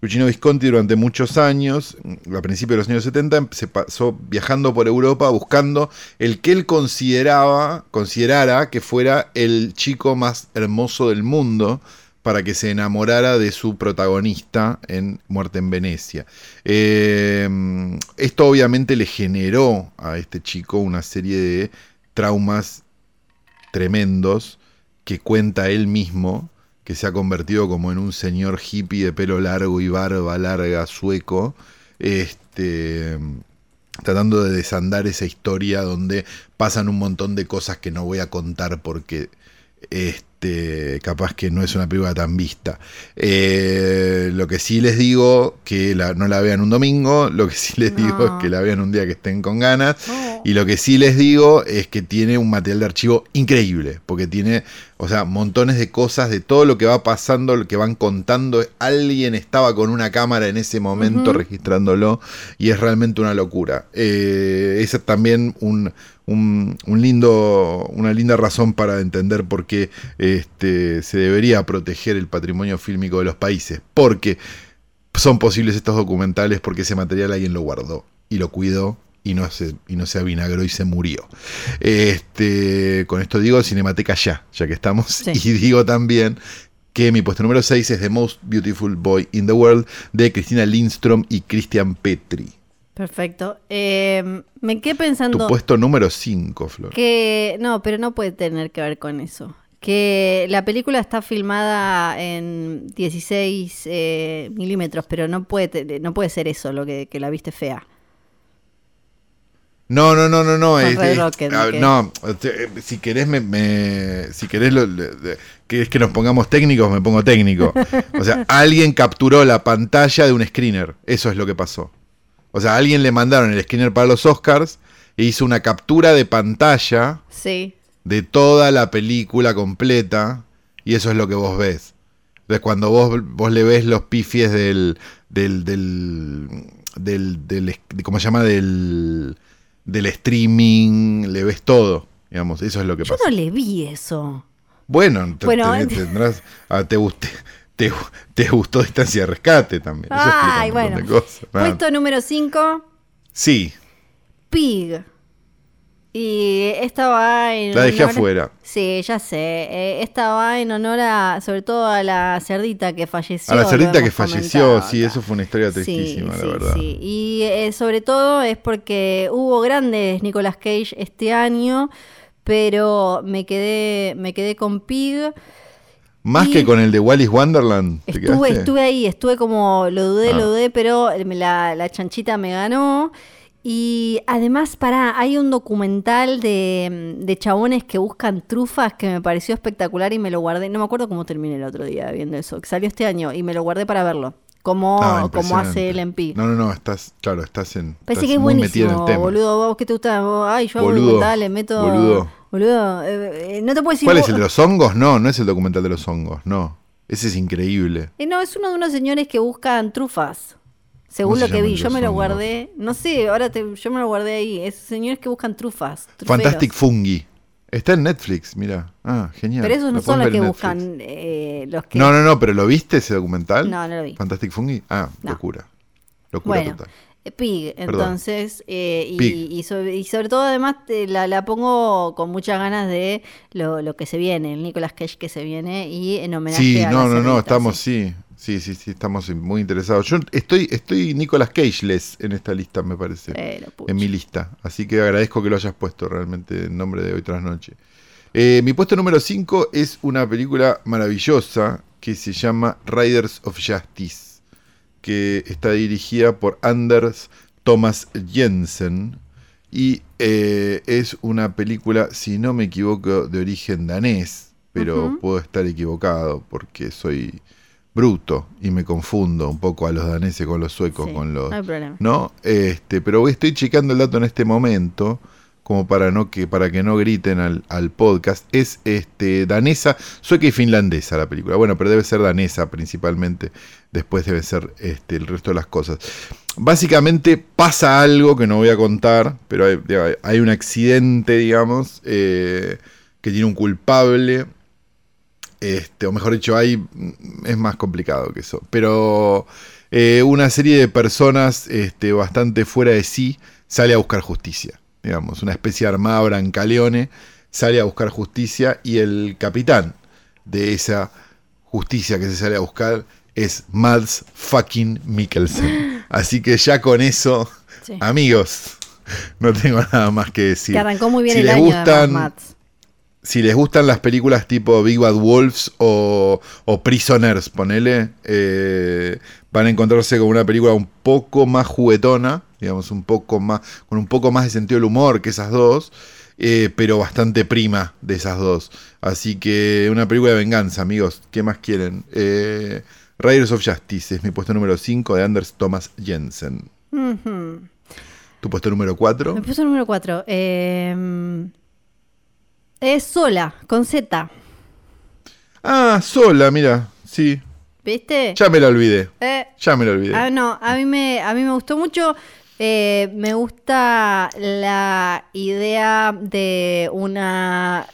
Luchino Visconti durante muchos años, a principios de los años 70, se pasó viajando por Europa buscando el que él consideraba, considerara que fuera el chico más hermoso del mundo para que se enamorara de su protagonista en Muerte en Venecia. Eh, esto obviamente le generó a este chico una serie de traumas tremendos que cuenta él mismo, que se ha convertido como en un señor hippie de pelo largo y barba larga sueco, este, tratando de desandar esa historia donde pasan un montón de cosas que no voy a contar porque este, capaz que no es una película tan vista. Eh, lo que sí les digo, que la- no la vean un domingo, lo que sí les digo es que la vean un día que estén con ganas. No. Y lo que sí les digo es que tiene un material de archivo increíble, porque tiene, o sea, montones de cosas de todo lo que va pasando, lo que van contando. Alguien estaba con una cámara en ese momento registrándolo y es realmente una locura. Eh, es también un, un- un lindo, una linda razón para entender por qué este, se debería proteger el patrimonio fílmico de los países, porque son posibles estos documentales porque ese material alguien lo guardó y lo cuidó y no se, y no se avinagró y se murió. Este, con esto digo Cinemateca ya, ya que estamos. Sí. Y digo también que mi puesto número 6 es The Most Beautiful Boy in the World de Cristina Lindstrom y Christian Petri. Perfecto. Eh, me quedé Tu pensando puesto número 5, Flor. que. No, pero no puede tener que ver con eso. Que la película está filmada en 16 eh, milímetros, pero no puede, no puede ser eso lo que, que la viste fea. No, no, no, no, no. Es- es- no, eh, si querés, me, me- si querés lo- le- de- querés que nos pongamos técnicos, me pongo técnico. [laughs] O sea, alguien capturó la pantalla de un screener. Eso es lo que pasó. O sea, a alguien le mandaron el screener para los Oscars e hizo una captura de pantalla Sí. de toda la película completa y eso es lo que vos ves. Entonces cuando vos, vos le ves los pifies del, del, del, del, ¿cómo se llama? Del, del streaming, le ves todo, digamos, eso es lo que Yo pasa. no le vi eso. Bueno, te, Bueno, te- tendrás, ah, te, guste- te, te gustó Distancia de Rescate también. Eso Ay, bueno. cosas. Puesto número 5, Sí, Pig. Y esta va en. la dejé honor- afuera. Sí, ya sé. Eh, esta va en honor a, sobre todo a la cerdita que falleció. A la cerdita que falleció, sí, acá. eso fue una historia Sí, tristísima, la sí, verdad. sí. Y eh, sobre todo es porque hubo grandes Nicolas Cage este año, pero me quedé, me quedé con Pig. Más Y- que con el de Wallis Wonderland. ¿te Estuve, estuve ahí, estuve como, lo dudé, Ah. lo dudé, pero me la, la chanchita me ganó. Y además, pará, hay un documental de, de chabones que buscan trufas que me pareció espectacular y me lo guardé. No me acuerdo cómo terminé el otro día viendo eso, que salió este año y me lo guardé para verlo. Como, Ah, como hace el MP. No, no, no, estás, claro, estás en. Parece estás que es en el buenísimo, tema. boludo. ¿Vos qué te gusta? Ay, yo hago Boludo, documentales, meto. boludo. Boludo, eh, eh, no te puedo decir. ¿Cuál es el de los hongos? No, no es el documental de los hongos, no. Ese es increíble. Eh, no, es uno de unos señores que buscan trufas. Según ¿Cómo lo se que vi, yo me lo hongos? guardé. No sé, ahora te- yo me lo guardé ahí. Es señores que buscan trufas. truferos. Fantastic Fungi. Está en Netflix, mira. Ah, genial. Pero esos no son los que buscan eh, los que. No, no, no, pero ¿lo viste ese documental? No, no lo vi. Fantastic Fungi. Ah, No. locura. Locura Bueno, total. Eh, Pig, entonces, eh, y, Pig. Y, sobre, y sobre todo además te la, la pongo con muchas ganas de lo, lo que se viene, el Nicolas Cage que se viene y en homenaje Sí, a no, la no, no, cerdita, estamos, sí. sí. Sí, sí, sí, estamos muy interesados. Yo estoy, estoy Nicolas Cage-less en esta lista, me parece. Pero, pucha. en mi lista. Así que agradezco que lo hayas puesto realmente en nombre de hoy tras noche. Eh, mi puesto número 5 es una película maravillosa que se llama Riders of Justice, que está dirigida por Anders Thomas Jensen y eh, es una película, si no me equivoco, de origen danés, pero puedo estar equivocado porque soy bruto y me confundo un poco a los daneses con los suecos, Sí, con los... No hay problema. ¿no? Este, pero estoy checando el dato en este momento, como para no que, para que no griten al, podcast. Es este danesa, sueca y finlandesa la película. Bueno, pero debe ser danesa principalmente. Después debe ser este, el resto de las cosas. Básicamente pasa algo que no voy a contar, pero hay, hay un accidente, digamos, eh, que tiene un culpable. Este, o mejor dicho, hay. Es más complicado que eso. Pero eh, una serie de personas este, bastante fuera de sí sale a buscar justicia. Digamos, una especie de armada brancaleone sale a buscar justicia y el capitán de esa justicia que se sale a buscar es Mads fucking Mikkelsen. [gasps] Así que ya con eso, Sí. amigos, no tengo nada más que decir. que arrancó muy bien Si el les año gustan- de si les gustan las películas tipo Big Bad Wolves o, o Prisoners, ponele, eh, van a encontrarse con una película un poco más juguetona, digamos, un poco más, con un poco más de sentido del humor que esas dos, eh, pero bastante prima de esas dos. Así que una película de venganza, amigos, ¿qué más quieren? Eh, Riders of Justice es mi puesto número 5 de Anders Thomas Jensen. ¿Tu puesto número 4? Me puso el número 4. es sola, con Z. Ah, sola, mira, sí. ¿Viste? Ya me la olvidé. Eh, Ya me la olvidé. Ah, no, a mí me, a mí me gustó mucho. Eh, me gusta la idea de una...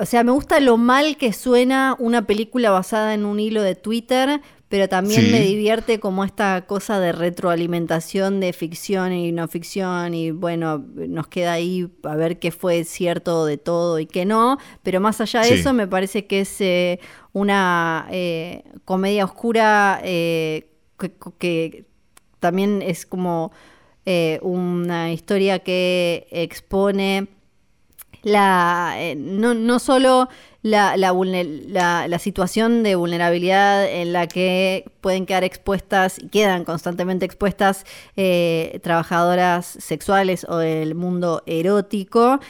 o sea, me gusta lo mal que suena una película basada en un hilo de Twitter, pero también Sí. me divierte como esta cosa de retroalimentación de ficción y no ficción y bueno, nos queda ahí a ver qué fue cierto de todo y qué no, pero más allá de Sí. eso me parece que es eh, una eh, comedia oscura eh, que, que también es como eh, una historia que expone la eh, no, no solo la, la, situación de vulnerabilidad en la que pueden quedar expuestas y quedan constantemente expuestas eh, trabajadoras sexuales o del mundo erótico,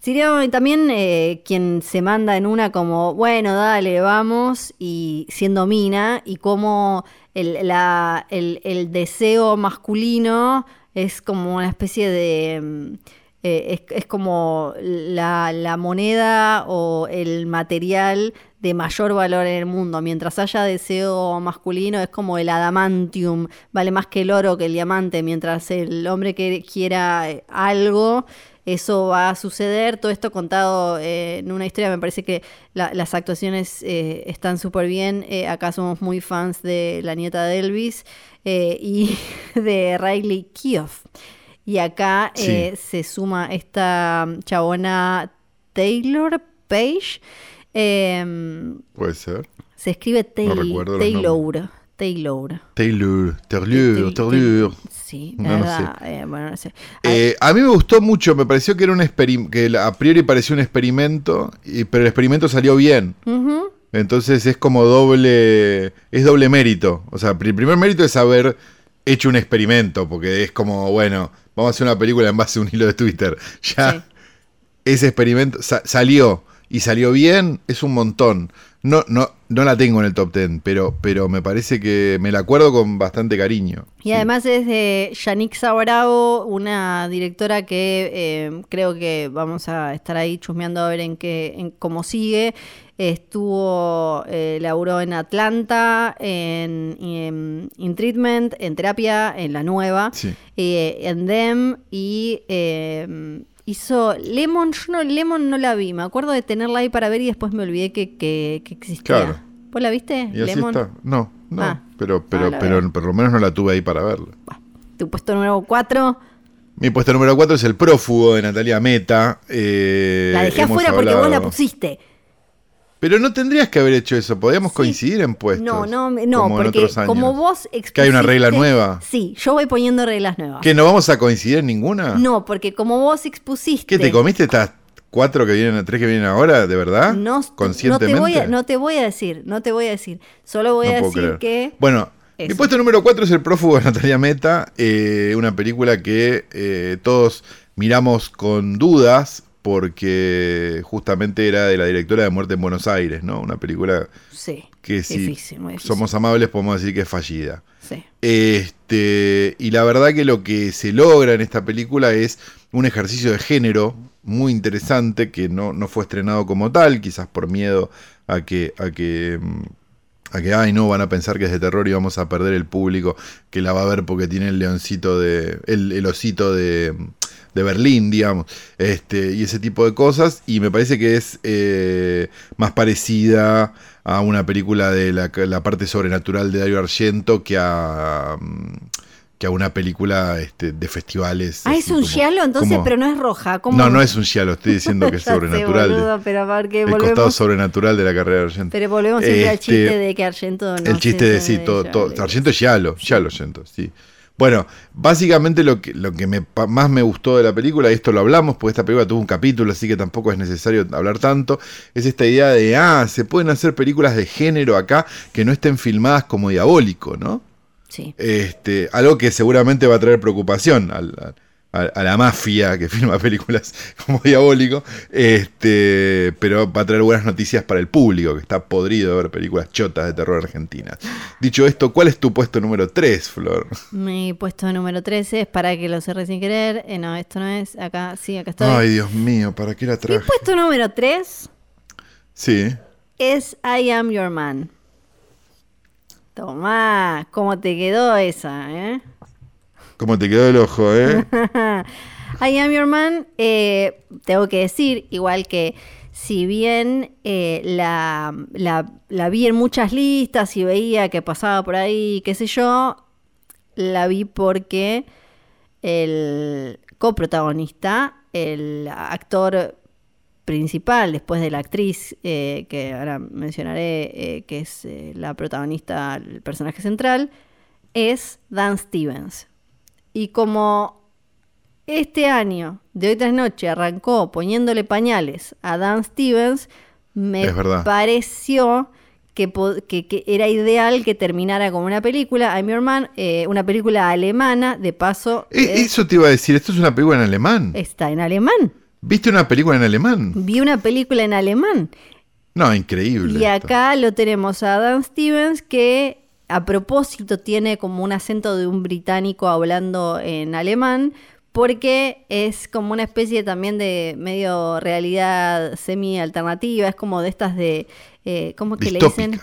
sino también quien se manda en una como, bueno, dale, vamos, y siendo mina, y cómo el, el- deseo masculino es como una especie de... mm, eh, es, como la, la moneda o el material de mayor valor en el mundo. Mientras haya deseo masculino, es como el adamantium, vale más que el oro, que el diamante. Mientras el hombre que quiera algo, eso va a suceder. Todo esto contado eh, en una historia, me parece que la- las actuaciones eh, están súper bien. Eh, acá somos muy fans de la nieta de Elvis y [laughs] de Riley Keough. Y acá Sí. se suma esta chabona Taylor Page. Em, Puede ser. se escribe Tay- recuerdo los Taylor. Taylor. Taylor, Taylor, Tay- Taylor. Sí, No, verdad, eh, bueno, no sé. Eh, a mí me gustó mucho, me pareció que era un experimento, que a priori parecía un experimento, y- pero el experimento salió bien. Entonces es como doble, es doble mérito. O sea, el primer mérito es haber hecho un experimento, porque es como, bueno, vamos a hacer una película en base a un hilo de Twitter. [laughs] Ya Sí. ese experimento sa- salió y salió bien, es un montón. No, no, no la tengo en el top 10, pero, pero me parece que me la acuerdo con bastante cariño. Y además es de Yannick Sabravo, una directora que eh, creo que vamos a estar ahí chusmeando a ver en qué, en cómo sigue. Estuvo, eh, laburó en Atlanta, en, en In Treatment, en Terapia, en la nueva, Sí. eh, en Them y eh, hizo Lemon. Yo no, Lemon no la vi, me acuerdo de tenerla ahí para ver y después me olvidé que, que, que existía. Claro. ¿Vos la viste? Y así Lemon. está. No, no. Ah. pero, pero, Ah, pero veo. por lo menos no la tuve ahí para verla. Tu puesto número 4. Mi puesto número 4 es El prófugo de Natalia Meta. eh, La dejé afuera porque vos la pusiste. Pero no tendrías que haber hecho eso. Podíamos Sí. coincidir en puestos. No, no, no, como en porque otros años. como vos expusiste... Que hay una regla nueva. Sí, yo voy poniendo reglas nuevas. ¿Que no vamos a coincidir en ninguna? No, porque como vos expusiste... ¿Qué te comiste estas cuatro que vienen, tres que vienen ahora, de verdad? No, no, Conscientemente. te voy a, no te voy a decir, no te voy a decir. Solo voy No a decir creer. que... Bueno, Mi puesto número 4 es El prófugo de Natalia Meta, eh, una película que eh, todos miramos con dudas porque justamente era de la directora de Muerte en Buenos Aires, ¿no? Una película que si somos amables podemos decir que es fallida. Sí. Este, y la verdad que lo que se logra en esta película es un ejercicio de género muy interesante que no, no fue estrenado como tal, quizás por miedo a que, a que mm, a que, ay, no, van a pensar que es de terror y vamos a perder el público que la va a ver porque tiene el leoncito de, el, osito de, de, Berlín, digamos, este, y ese tipo de cosas, y me parece que es eh, más parecida a una película de la, la, parte sobrenatural de Dario Argento que a... Mm, que a una película este, de festivales. Ah, es un giallo entonces, pero no es roja. No, no es un giallo, estoy diciendo que [laughs] es sobrenatural. Sé, pero el costado sobrenatural de la carrera de Argento. Pero volvemos siempre al chiste este, de que Argento no El chiste de sí, todo, Argento es giallo, giallo Argento, sí. Bueno, básicamente lo que, lo que me, más me gustó de la película, y esto lo hablamos, porque esta película tuvo un capítulo, así que tampoco es necesario hablar tanto, es esta idea de, ah, se pueden hacer películas de género acá que no estén filmadas como diabólico, ¿no? Este, algo que seguramente va a traer preocupación a, la mafia que [laughs] filma películas como Diabólico, este, pero va a traer buenas noticias para el público que está podrido de ver películas chotas de terror argentinas. Dicho esto, ¿cuál es tu puesto número 3, Flor? Mi puesto número 3 es para que lo cerre sin querer. Eh, no, esto no es. Acá, sí, acá estoy. Ay, Dios mío, ¿para qué la traje? Mi puesto número 3 sí. es I Am Your Man. Tomá, ¿cómo te quedó esa, eh? ¿Cómo te quedó el ojo, eh? I Am Your Man, tengo que decir, igual que si bien eh, la, la, vi en muchas listas y veía que pasaba por ahí, qué sé yo, la vi porque el coprotagonista, el actor principal, después de la actriz, eh, que ahora mencionaré, eh, que es eh, la protagonista, el personaje central, es Dan Stevens. Y como este año, de hoy tras noche, arrancó poniéndole pañales a Dan Stevens, me pareció que, que, era ideal que terminara como una película, I'm Your Man, una película alemana, de paso... eso te iba a decir, esto es una película en alemán. Está en alemán. ¿Viste una película en alemán? Vi una película en alemán. No, increíble. Y acá lo tenemos a Dan Stevens que a propósito tiene como un acento de un británico hablando en alemán porque es como una especie también de medio realidad semi-alternativa, es como de estas de, eh, ¿cómo que le dicen?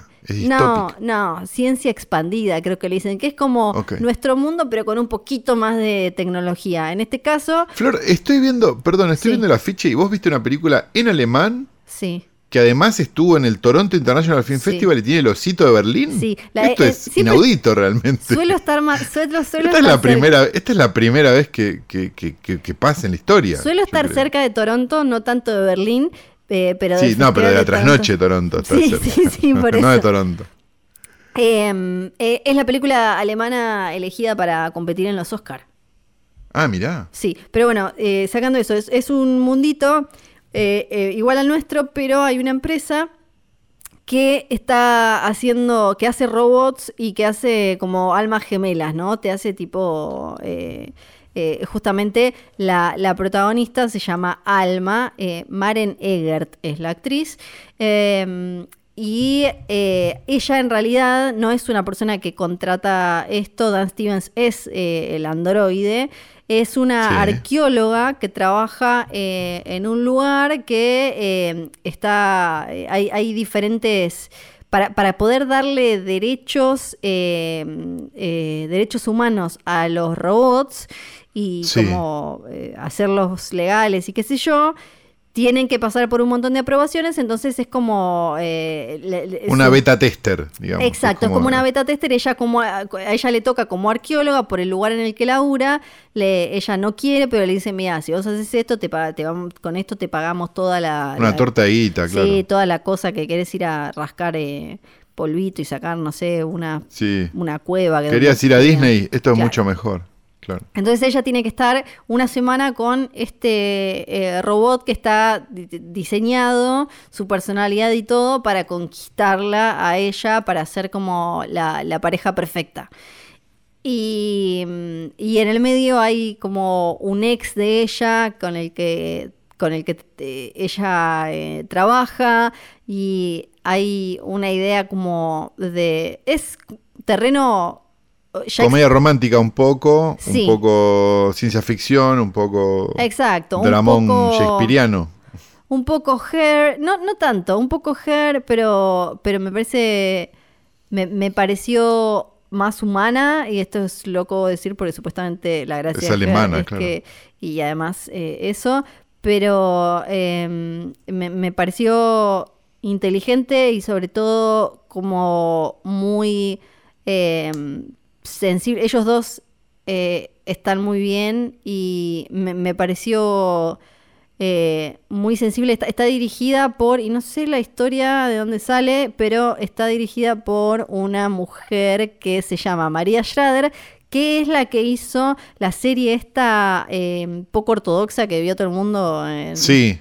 no, no, ciencia expandida, creo que le dicen, que es como nuestro mundo, pero con un poquito más de tecnología. En este caso. Flor, estoy viendo, perdón, estoy viendo la ficha y vos viste una película en alemán. Sí. Que además estuvo en el Toronto International Film Festival y tiene el osito de Berlín. Sí, Esto eh, es inaudito realmente. Suelo estar más. Suelo, esta, es la primera, esta es la primera vez que, que, que, pasa en la historia. Suelo estar cerca de Toronto, no tanto de Berlín, eh, pero sí, no, pero de la trasnoche Toronto. sí, sí, sí, por eso. [laughs] No de Toronto. Em, eh, es la película alemana elegida para competir en los Oscars. Ah, mirá. Sí, pero bueno, eh, sacando eso, es, un mundito igual al nuestro, pero hay una empresa que está haciendo, que hace robots y que hace como almas gemelas, ¿no? Te hace tipo eh, justamente la, protagonista se llama Alma, eh, Maren Egert es la actriz. Y eh, ella en realidad no es una persona que contrata esto, Dan Stevens es el androide, es una arqueóloga que trabaja en un lugar que está, hay, diferentes... Para, para, poder darle derechos, derechos humanos a los robots, y como eh, hacerlos legales y qué sé yo, tienen que pasar por un montón de aprobaciones, entonces es como... Eh, una beta tester, digamos. Exacto, es como, una beta tester, ella como, a ella le toca como arqueóloga por el lugar en el que labura, le, ella no quiere, pero le dice, mira, si vos haces esto, te, te vamos, con esto te pagamos toda la... Una tortadita, claro. Sí, toda la cosa que querés ir a rascar eh, polvito y sacar, no sé, una, una cueva. Querías ir a Disney, esto es mucho mejor. Entonces ella tiene que estar una semana con este eh, robot que está di- diseñado, su personalidad y todo, para conquistarla a ella, para ser como la, pareja perfecta. Y, y en el medio hay como un ex de ella con el que, con el que eh, ella eh, trabaja y hay una idea como de... Es terreno... Comedia romántica un poco, Sí. un poco ciencia ficción, un poco Exacto, un dramón poco- shakespeariano. Un poco hair, no, no tanto, un poco hair, pero, pero me parece, me, me pareció más humana, y esto es loco decir porque supuestamente la gracia Es alemana, es claro. que, y además eh, eso, pero eh, me, me pareció inteligente y sobre todo como muy eh, sensible. Ellos dos eh, están muy bien y me, pareció eh, muy sensible. Está, está dirigida por, y no sé la historia de dónde sale, pero está dirigida por una mujer que se llama María Schrader, que es la que hizo la serie esta eh, poco ortodoxa que vio todo el mundo. En... Sí,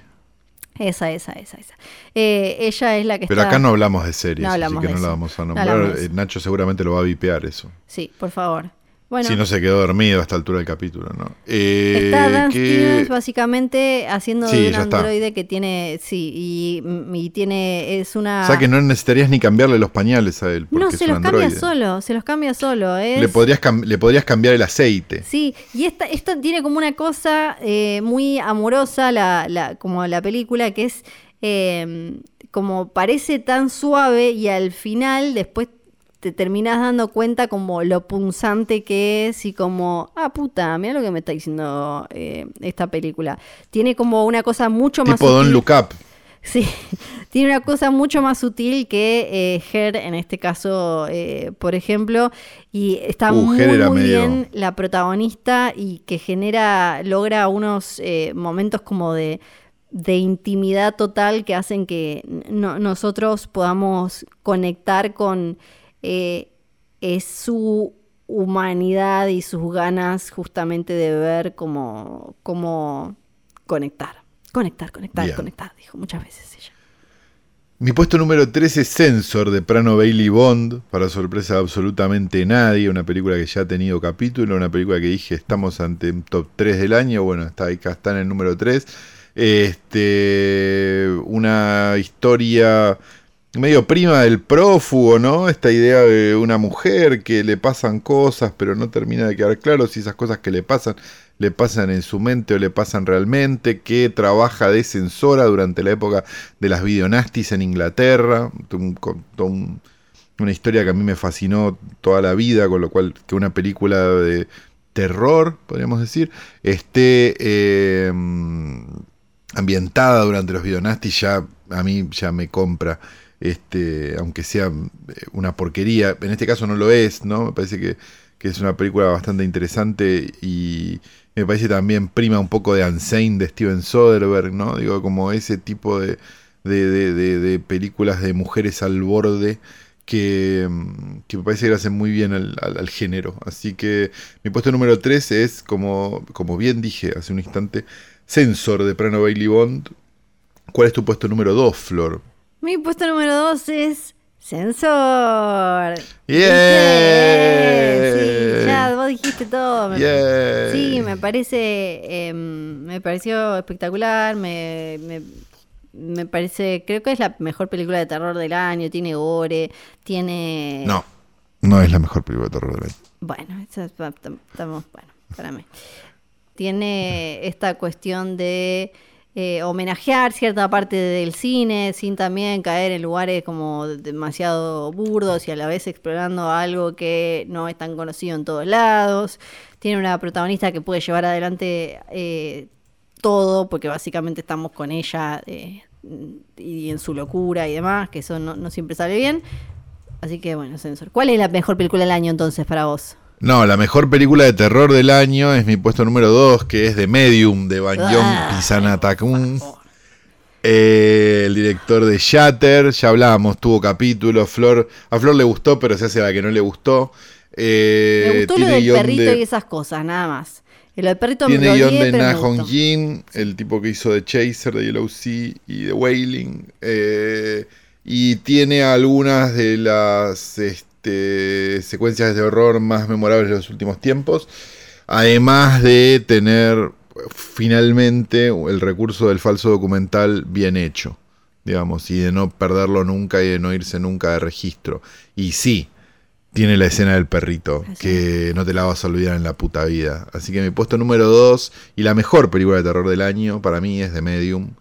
Esa, esa, esa, esa. Eh, ella es la que pero está... acá no hablamos de series, No hablamos así que no la vamos a No nombrar. Eh. Nacho seguramente lo va a vipear eso. Sí, por favor. Bueno, si no se quedó dormido a esta altura del capítulo, ¿no? Eh, está Dan que- Stevens básicamente haciendo Sí, de un está. androide que tiene, sí, y, y tiene, es una... O sea que no necesitarías ni cambiarle los pañales a él. Porque no, es se un los cambia solo, se los cambia solo. Es... Le podrías, le podrías cambiar el aceite. Sí, y esta, esto tiene como una cosa eh, muy amorosa, la, la- como la película, que es eh, como parece tan suave y al final después te terminas dando cuenta como lo punzante que es y como, ah, puta, mira lo que me está diciendo eh, esta película. Tiene como una cosa mucho más... Tipo Don. Look Up. [laughs] Sí, tiene una cosa mucho más sutil que eh, Her en este caso, eh, por ejemplo, y está Uh, muy, muy bien la protagonista y que genera, logra unos eh, momentos como de, de intimidad total que hacen que no- nosotros podamos conectar con eh, es su humanidad y sus ganas justamente de ver cómo, cómo conectar. Conectar, conectar, Bien. conectar, dijo muchas veces ella. Mi puesto número 3 es Sensor de Prano Bailey Bond, para sorpresa de absolutamente nadie, una película que ya ha tenido capítulo, una película que dije estamos ante un top 3 del año, bueno, está acá está en el número 3. Este, una historia medio prima del prófugo, ¿no? Esta idea de una mujer que le pasan cosas, pero no termina de quedar claro si esas cosas que le pasan le pasan en su mente o le pasan realmente, que trabaja de censora durante la época de las videonastis en Inglaterra, una historia que a mí me fascinó toda la vida, con lo cual que una película de terror, podríamos decir, esté eh, ambientada durante los videonastis ya a mí ya me compra este aunque sea eh, una porquería en este caso no lo es no me parece que, que es una película bastante interesante y me parece también prima un poco de Unsane de Steven Soderbergh no digo como ese tipo de de, de- de- películas de mujeres al borde que, que me parece que hacen muy bien al, al- al género. Así que mi puesto número 3 es, como, como bien dije hace un instante, Sensor de Prano Bailey Bond. ¿Cuál es tu puesto número 2, Flor? Mi puesto número dos es Sensor. ¡Yeah! Sí, ya vos dijiste todo. ¡Yeah! Sí, me parece, em, me pareció espectacular, me, me, me parece, creo que es la mejor película de terror del año, tiene gore, tiene... No, no es la mejor película de terror del año. Bueno, estamos, bueno, espérame. Tiene esta cuestión de eh, homenajear cierta parte del cine sin también caer en lugares como demasiado burdos y a la vez explorando algo que no es tan conocido en todos lados. Tiene una protagonista que puede llevar adelante eh, todo, porque básicamente estamos con ella eh, y en su locura y demás, que eso no, no siempre sale bien. Así que bueno, Sensor. ¿Cuál es la mejor película del año entonces para vos? No, la mejor película de terror del año es mi puesto número 2, que es The Medium de Banyon Ah, Pisanatakun. Eh, el director de Shatter, ya hablábamos, tuvo capítulo. Flor, a Flor le gustó, pero se hace la que no le gustó. Eh, me gustó lo del perrito de- y esas cosas, nada más. Lo del perrito Tiene guion de Na Hong. Jin, el tipo que hizo de Chaser, de Yellow Sea y de Wailing. eh, y tiene algunas de las este, secuencias de horror más memorables de los últimos tiempos. Además de tener finalmente el recurso del falso documental bien hecho, digamos, y de no perderlo nunca y de no irse nunca de registro. Y sí, tiene la escena del perrito, Así. que no te la vas a olvidar en la puta vida. Así que mi puesto número 2 y la mejor película de terror del año para mí es The Medium,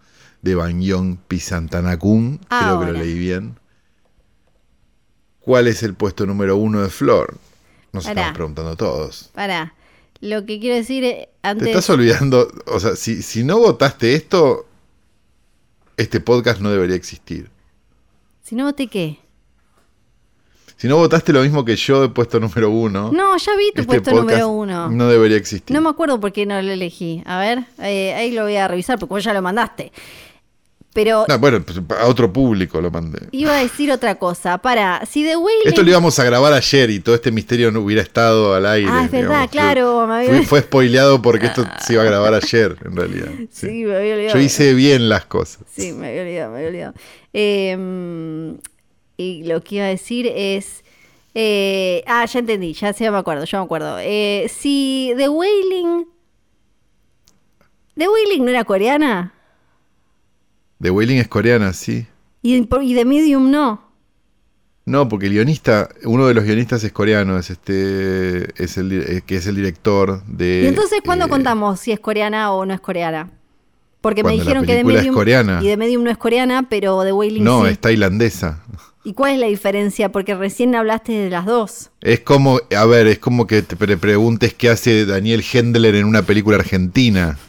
de Banyong Pisantanakun. Creo que lo leí bien. ¿Cuál es el puesto número uno de Flor? Nos Pará. estamos preguntando todos. Pará, lo que quiero decir eh, Te antes... estás olvidando, o sea, si, si no votaste esto, este podcast no debería existir. Si no voté qué. Si no votaste lo mismo que yo de puesto número uno, No, ya vi tu este puesto número uno. no debería existir. No me acuerdo por qué no lo elegí. A ver, eh, ahí lo voy a revisar porque vos ya lo mandaste. Pero No, bueno, pues, a otro público lo mandé. iba a decir otra cosa. Para, si The Wailing... Esto lo íbamos a grabar ayer y todo este misterio no hubiera estado al aire. Ah, es verdad, digamos. claro, me había- Fue, fue spoileado porque esto [laughs] se iba a grabar ayer, en realidad. Sí, Sí. me había olvidado. Yo hice bien las cosas. Sí, me había olvidado, me había olvidado. Eh, y lo que iba a decir es... eh, ah, ya entendí, ya sí me acuerdo, ya me acuerdo. Eh, si The Wailing... ¿The Wailing no era coreana? The Wailing es coreana, sí. Y, y The Medium no. No, porque el guionista, uno de los guionistas es coreano, es este, es el, eh, que es el director de. ¿Y entonces cuándo eh, contamos si es coreana o no es coreana? Porque me dijeron que The película es Medium coreana. y The Medium no es coreana, pero The Wailing No, sí. es tailandesa. ¿Y cuál es la diferencia? Porque recién hablaste de las dos. Es como, a ver, es como que te pre- preguntes qué hace Daniel Hendler en una película argentina. [laughs]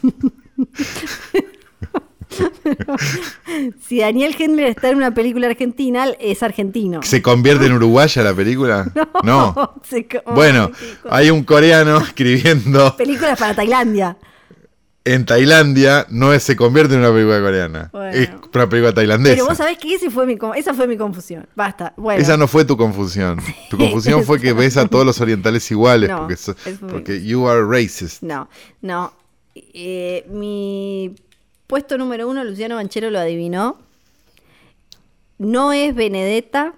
[laughs] Si Daniel Hendler está en una película argentina, es argentino. ¿Se convierte en uruguaya la película? [laughs] No. Se Bueno, hay un coreano [laughs] escribiendo Películas para Tailandia. en Tailandia, no es, se convierte en una película coreana. Bueno. Es una película tailandesa. Pero vos sabés que ese fue mi, esa fue mi confusión. Basta. Bueno. Esa no fue tu confusión. Tu confusión fue que ves a todos los orientales iguales No, porque, so- porque you are racist. No, no. Eh, mi puesto número uno, Luciano Banchero lo adivinó. No es Benedetta,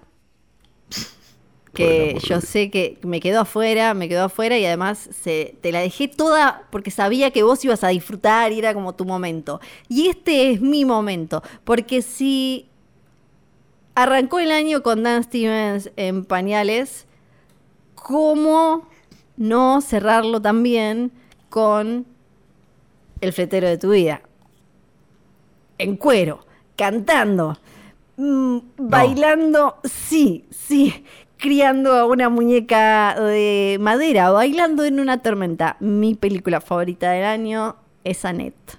que yo sé que me quedó afuera, me quedó afuera y además se, te la dejé toda porque sabía que vos ibas a disfrutar y era como tu momento. Y este es mi momento, porque si arrancó el año con Dan Stevens en pañales, ¿cómo no cerrarlo también con el fletero de tu vida? En cuero, cantando, mm, bailando, sí, sí, criando a una muñeca de madera, bailando en una tormenta. Mi película favorita del año es Annette.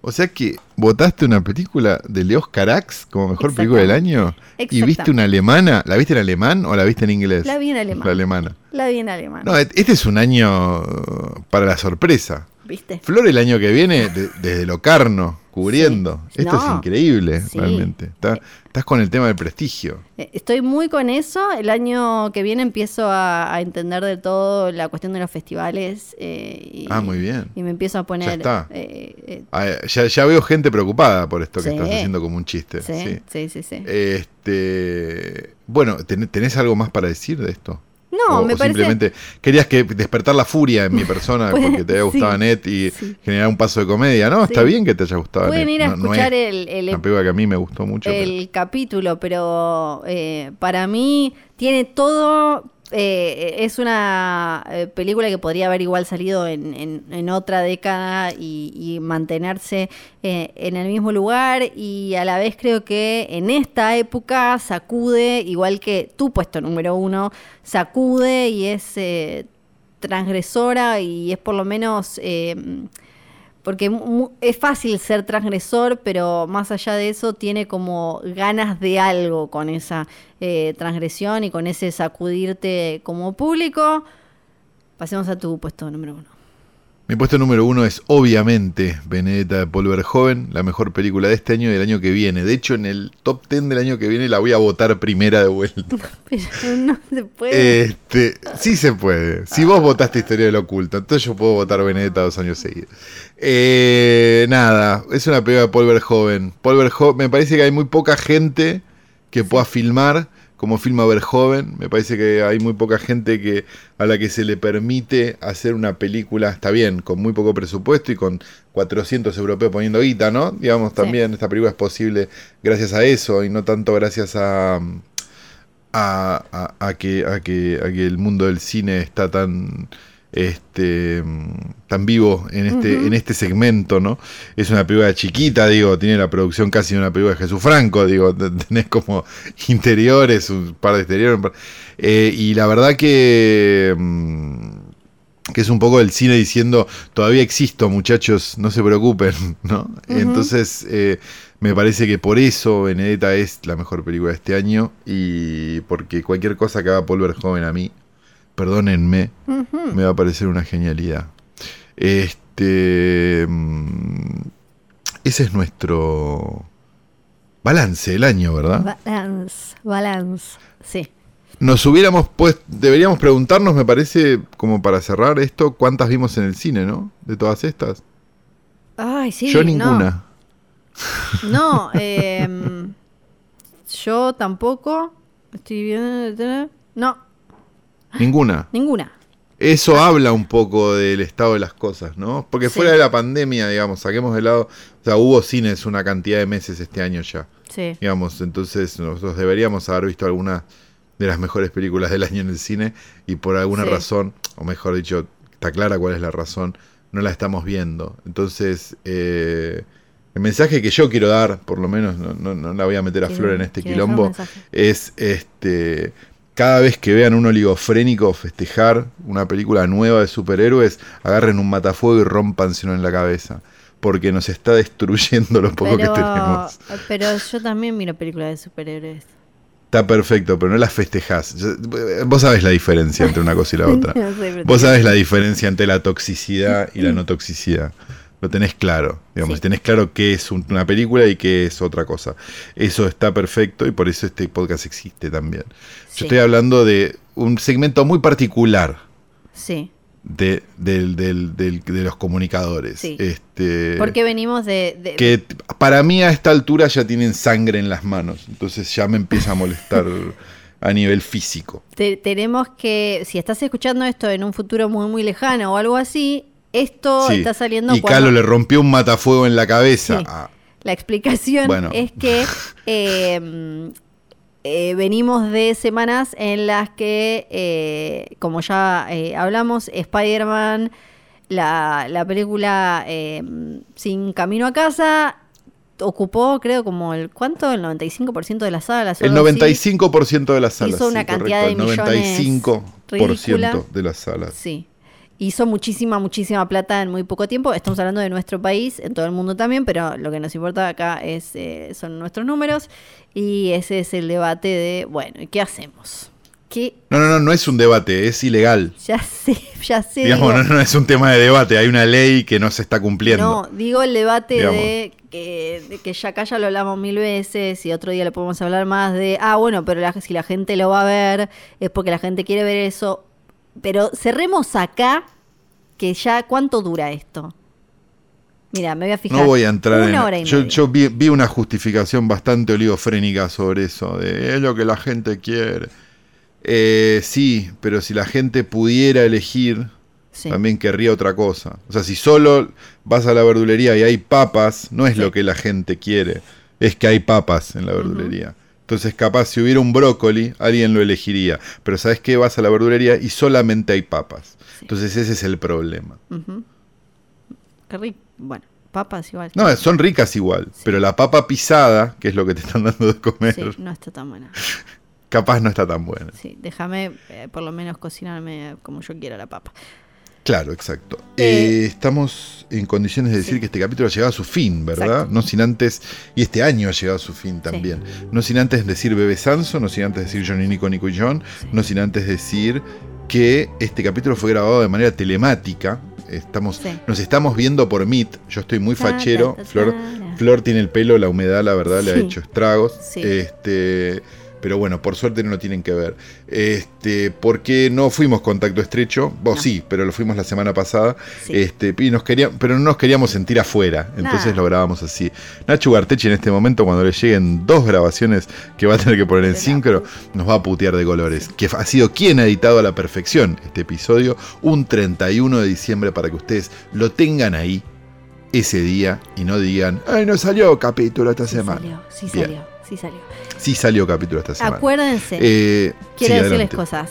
O sea que votaste una película de Leos Carax como mejor película del año y viste una alemana. ¿La viste en alemán o la viste en inglés? La vi en alemán. La alemana. La vi en alemán. No, este es un año uh, para la sorpresa. ¿Viste? Flor el año que viene de- desde Locarno, cubriendo. Sí. Esto es increíble, Sí. realmente. Está- estás con el tema del prestigio. Eh, Estoy muy con eso. El año que viene empiezo a, a entender del todo la cuestión de los festivales. eh, y, Ah, muy bien. Y me empiezo a poner. está. eh, Ah, ya, ya veo gente preocupada por esto que estás haciendo como un chiste. sí, sí. sí, sí. Este, bueno, ¿ten- ¿tenés algo más para decir de esto? No, o, me o parece- simplemente querías que despertar la furia en mi [laughs] persona porque te había gustado sí, Net y sí. generar un paso de comedia. No, está bien que te haya gustado Pueden ir a No- no escuchar es el, el- una película que a mí me gustó mucho. pero- el capítulo, pero eh, para mí tiene todo. Eh, es una eh, película que podría haber igual salido en, en- en otra década y, mantenerse eh, en el mismo lugar y a la vez creo que en esta época sacude, igual que tu puesto número uno, sacude y es eh, transgresora y es por lo menos... porque es fácil ser transgresor, pero más allá de eso tiene como ganas de algo con esa eh, transgresión y con ese sacudirte como público. Pasemos a tu puesto número uno. Mi puesto número uno es obviamente Benedetta de Paul Verhoeven, la mejor película de este año y del año que viene. De hecho, en el top 10 del año que viene la voy a votar primera de vuelta. [laughs] Pero no se puede. Este, sí se puede. Si vos votaste Historia del Oculto, entonces yo puedo votar Benedetta dos años seguidos. Eh, nada, es una película de Paul Verhoeven. Paul Verhoeven, me parece que hay muy poca gente que pueda filmar como filma Verhoeven. Me parece que hay muy poca gente que a la que se le permite hacer una película, está bien, con muy poco presupuesto y con 400 europeos poniendo guita, ¿no? Digamos, también esta película es posible gracias a eso y no tanto gracias a, a, a, que, a, que, a que el mundo del cine está tan este tan vivo en este, en este segmento, ¿no? Es una película chiquita, digo, tiene la producción casi de una película de Jesús Franco, digo, [laughs] tenés como interiores, un par de exteriores, eh, y la verdad que, mm, que es un poco el cine diciendo, todavía existo muchachos, no se preocupen, [laughs] ¿no? Entonces, eh, me parece que por eso Benedetta es la mejor película de este año, y porque cualquier cosa que haga Paul joven a mí, perdónenme, me va a parecer una genialidad. Este. Mm, ese es nuestro balance del año, ¿verdad? Balance, balance, sí. Nos hubiéramos pues deberíamos preguntarnos, me parece, como para cerrar esto, cuántas vimos en el cine, ¿no? De todas estas. Ay, sí. Yo ninguna. [laughs] No, em, yo tampoco. Estoy viendo. No, Ninguna. Ninguna. Eso habla un poco del estado de las cosas, ¿no? Porque fuera de la pandemia, digamos, saquemos de lado, o sea, hubo cines una cantidad de meses este año ya. Sí. Digamos, entonces nosotros deberíamos haber visto alguna de las mejores películas del año en el cine y por alguna razón, o mejor dicho, está clara cuál es la razón, no la estamos viendo. Entonces, eh, el mensaje que yo quiero dar, por lo menos no, no, la voy a meter a flor en este quilombo, es este cada vez que vean un oligofrénico festejar una película nueva de superhéroes, agarren un matafuego y rompanselo en la cabeza. Porque nos está destruyendo lo poco que tenemos. Pero yo también miro películas de superhéroes. Está perfecto, pero no las festejás. Vos sabés la diferencia entre una cosa y la otra. [laughs] Vos sabés la diferencia entre la toxicidad y la no toxicidad lo tenés claro, digamos, tenés claro qué es una película y qué es otra cosa. Eso está perfecto y por eso este podcast existe también. Yo estoy hablando de un segmento muy particular. Sí. De, los comunicadores. Este, Porque venimos de, Que para mí a esta altura ya tienen sangre en las manos, entonces ya me empieza a molestar [laughs] a nivel físico. tenemos que, si estás escuchando esto en un futuro muy muy lejano o algo así, esto está saliendo. Y Calo le rompió un matafuego en la cabeza. Ah. La explicación es que [laughs] em, eh, venimos de semanas en las que, eh, como ya eh, hablamos, Spider-Man, la, la, película em, Sin Camino a Casa, ocupó, creo, como el. ¿Cuánto? El 95% de las salas. El 95% de las salas. Hizo una cantidad de millones. El 95% de las salas. Sí hizo muchísima, muchísima plata en muy poco tiempo. Estamos hablando de nuestro país, en todo el mundo también, pero lo que nos importa acá es, eh, son nuestros números y ese es el debate de, bueno, ¿qué hacemos? ¿Qué? No, no, no, no es un debate, es ilegal. Ya sé, [laughs] ya sé. Digamos, no, no, es un tema de debate, hay una ley que no se está cumpliendo. No, digo el debate de que, que, ya acá ya lo hablamos mil veces y otro día lo podemos hablar más de, ah, bueno, pero si la gente lo va a ver es porque la gente quiere ver eso pero cerremos acá, que ya, ¿cuánto dura esto? Mira, me voy a fijar. No voy a entrar en. yo, vi, una justificación bastante oligofrénica sobre eso, de es lo que la gente quiere. Eh, sí, pero si la gente pudiera elegir, también querría otra cosa. O sea, si solo vas a la verdulería y hay papas, no es lo que la gente quiere, es que hay papas en la verdulería. Entonces, capaz, si hubiera un brócoli, alguien lo elegiría. Pero ¿sabes qué? Vas a la verdulería y solamente hay papas. Entonces, ese es el problema. Qué rico. Bueno, papas igual. No, son ricas igual. Pero la papa pisada, que es lo que te están [laughs] dando de comer. Sí, no está tan buena. capaz no está tan buena. Sí, déjame eh, por lo menos cocinarme como yo quiera la papa. Claro, exacto. Eh, estamos en condiciones de decir que este capítulo ha llegado a su fin, ¿verdad? No sin antes, y este año ha llegado a su fin también. No sin antes decir Bebe Sanso, no sin antes decir Johnny Nico, Nico y John, no sin antes decir que este capítulo fue grabado de manera telemática. Estamos. Nos estamos viendo por Meet. Yo estoy muy fachero. Flor. Flor tiene el pelo, la humedad, la verdad, le ha hecho estragos. Sí. Este, pero bueno, por suerte no lo tienen que ver. Este, porque no fuimos contacto estrecho. Vos No. sí, pero lo fuimos la semana pasada. Sí. Este, y nos queríamos, pero no nos queríamos sentir afuera. Entonces Nah. lo grabamos así. Nacho Gartechi en este momento, cuando le lleguen dos grabaciones que va a tener que poner en sincro, nos va a putear de colores. Que ha sido quien ha editado a la perfección este episodio, un 31 de diciembre, para que ustedes lo tengan ahí ese día y no digan, ay, no salió capítulo esta Sí semana. salió, sí Bien. salió, sí salió. Sí salió capítulo esta semana. Acuérdense, Eh, quiero sí, decirles adelante. cosas.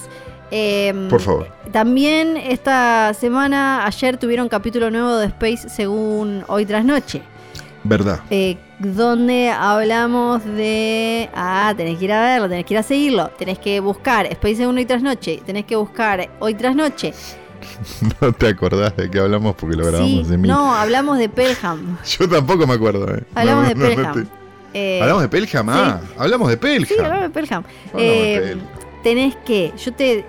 Eh, Por favor. También esta semana, ayer tuvieron capítulo nuevo de Space según hoy tras noche. Verdad. eh, donde hablamos de. Ah, tenés que ir a verlo, tenés que ir a seguirlo, tenés que buscar Space según hoy tras noche, tenés que buscar hoy tras noche. [laughs] No te acordás de que hablamos porque lo grabamos Sí, de mí. no, hablamos de Pelham. [laughs] Yo tampoco me acuerdo. eh. Hablamos No, de no, no Pelham. te- Eh, ¿Hablamos de Pelham? Ah, hablamos de Pelham. Sí, hablamos de Pelham. Hablamos de Eh, Pelham. tenés que. Yo te.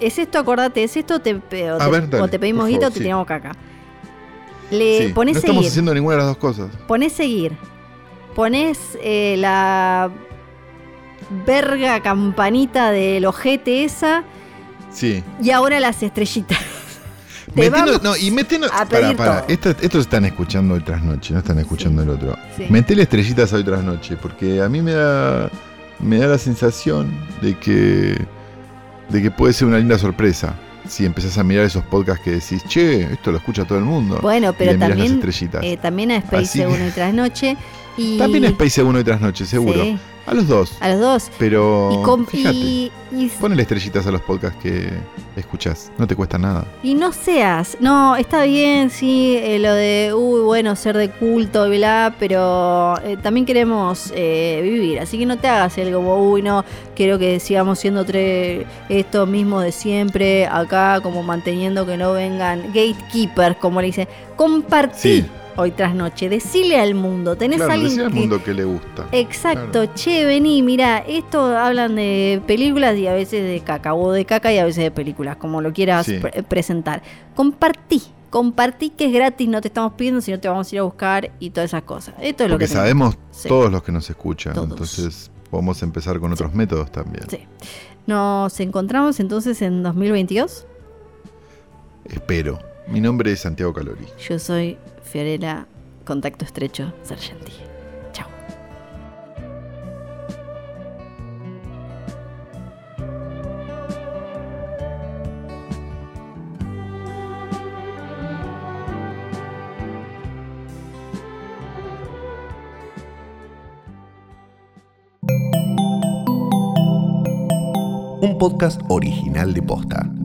¿Es esto, acordate? ¿Es esto? Te, o, te, ver, dale, o te pedimos guita o te sí. tiramos caca. Le Sí, ponés no estamos seguir. haciendo ninguna de las dos cosas. Ponés seguir. Ponés eh, la verga campanita del ojete esa Sí. y ahora las estrellitas. [laughs] Meteno- no, y meteno- a pará. todo. Esto- estos están escuchando hoy tras noche, no están escuchando el otro. Sí. Metele estrellitas hoy tras noche, porque a mí me da, me da la sensación de que, de que puede ser una linda sorpresa. Si empezás a mirar esos podcasts que decís, che, esto lo escucha todo el mundo. Bueno, y pero las también, estrellitas. eh, también a Space Así según que- hoy tras noche. Y También Space uno y tras noche, seguro. Sí, A los dos. a los dos. Pero y, fíjate, y, estrellitas a los podcasts que escuchás. No te cuesta nada. y no seas. No, está bien, sí, eh, lo de, uy, bueno, ser de culto y bla, pero eh, también queremos eh, vivir. Así que no te hagas el como, uy, no, quiero que sigamos siendo tres, esto mismo de siempre, acá, como manteniendo que no vengan gatekeepers, como le dicen. Compartí Sí. Hoy tras noche, decile al mundo, tenés Claro, alguien decía al que- mundo que le gusta. Exacto, che, vení, mira, esto hablan de películas y a veces de caca, o de caca y a veces de películas, como lo quieras Sí. pre- presentar. Compartí, compartí que es gratis, no te estamos pidiendo, sino te vamos a ir a buscar y todas esas cosas. Esto es lo que tenemos. sabemos Sí. todos los que nos escuchan. Todos. Entonces podemos empezar con otros métodos también. Sí. Nos encontramos entonces en 2022. Espero. Mi nombre es Santiago Calori. Yo soy Fiorella, contacto estrecho, Sargenti. Chao. Un podcast original de Posta.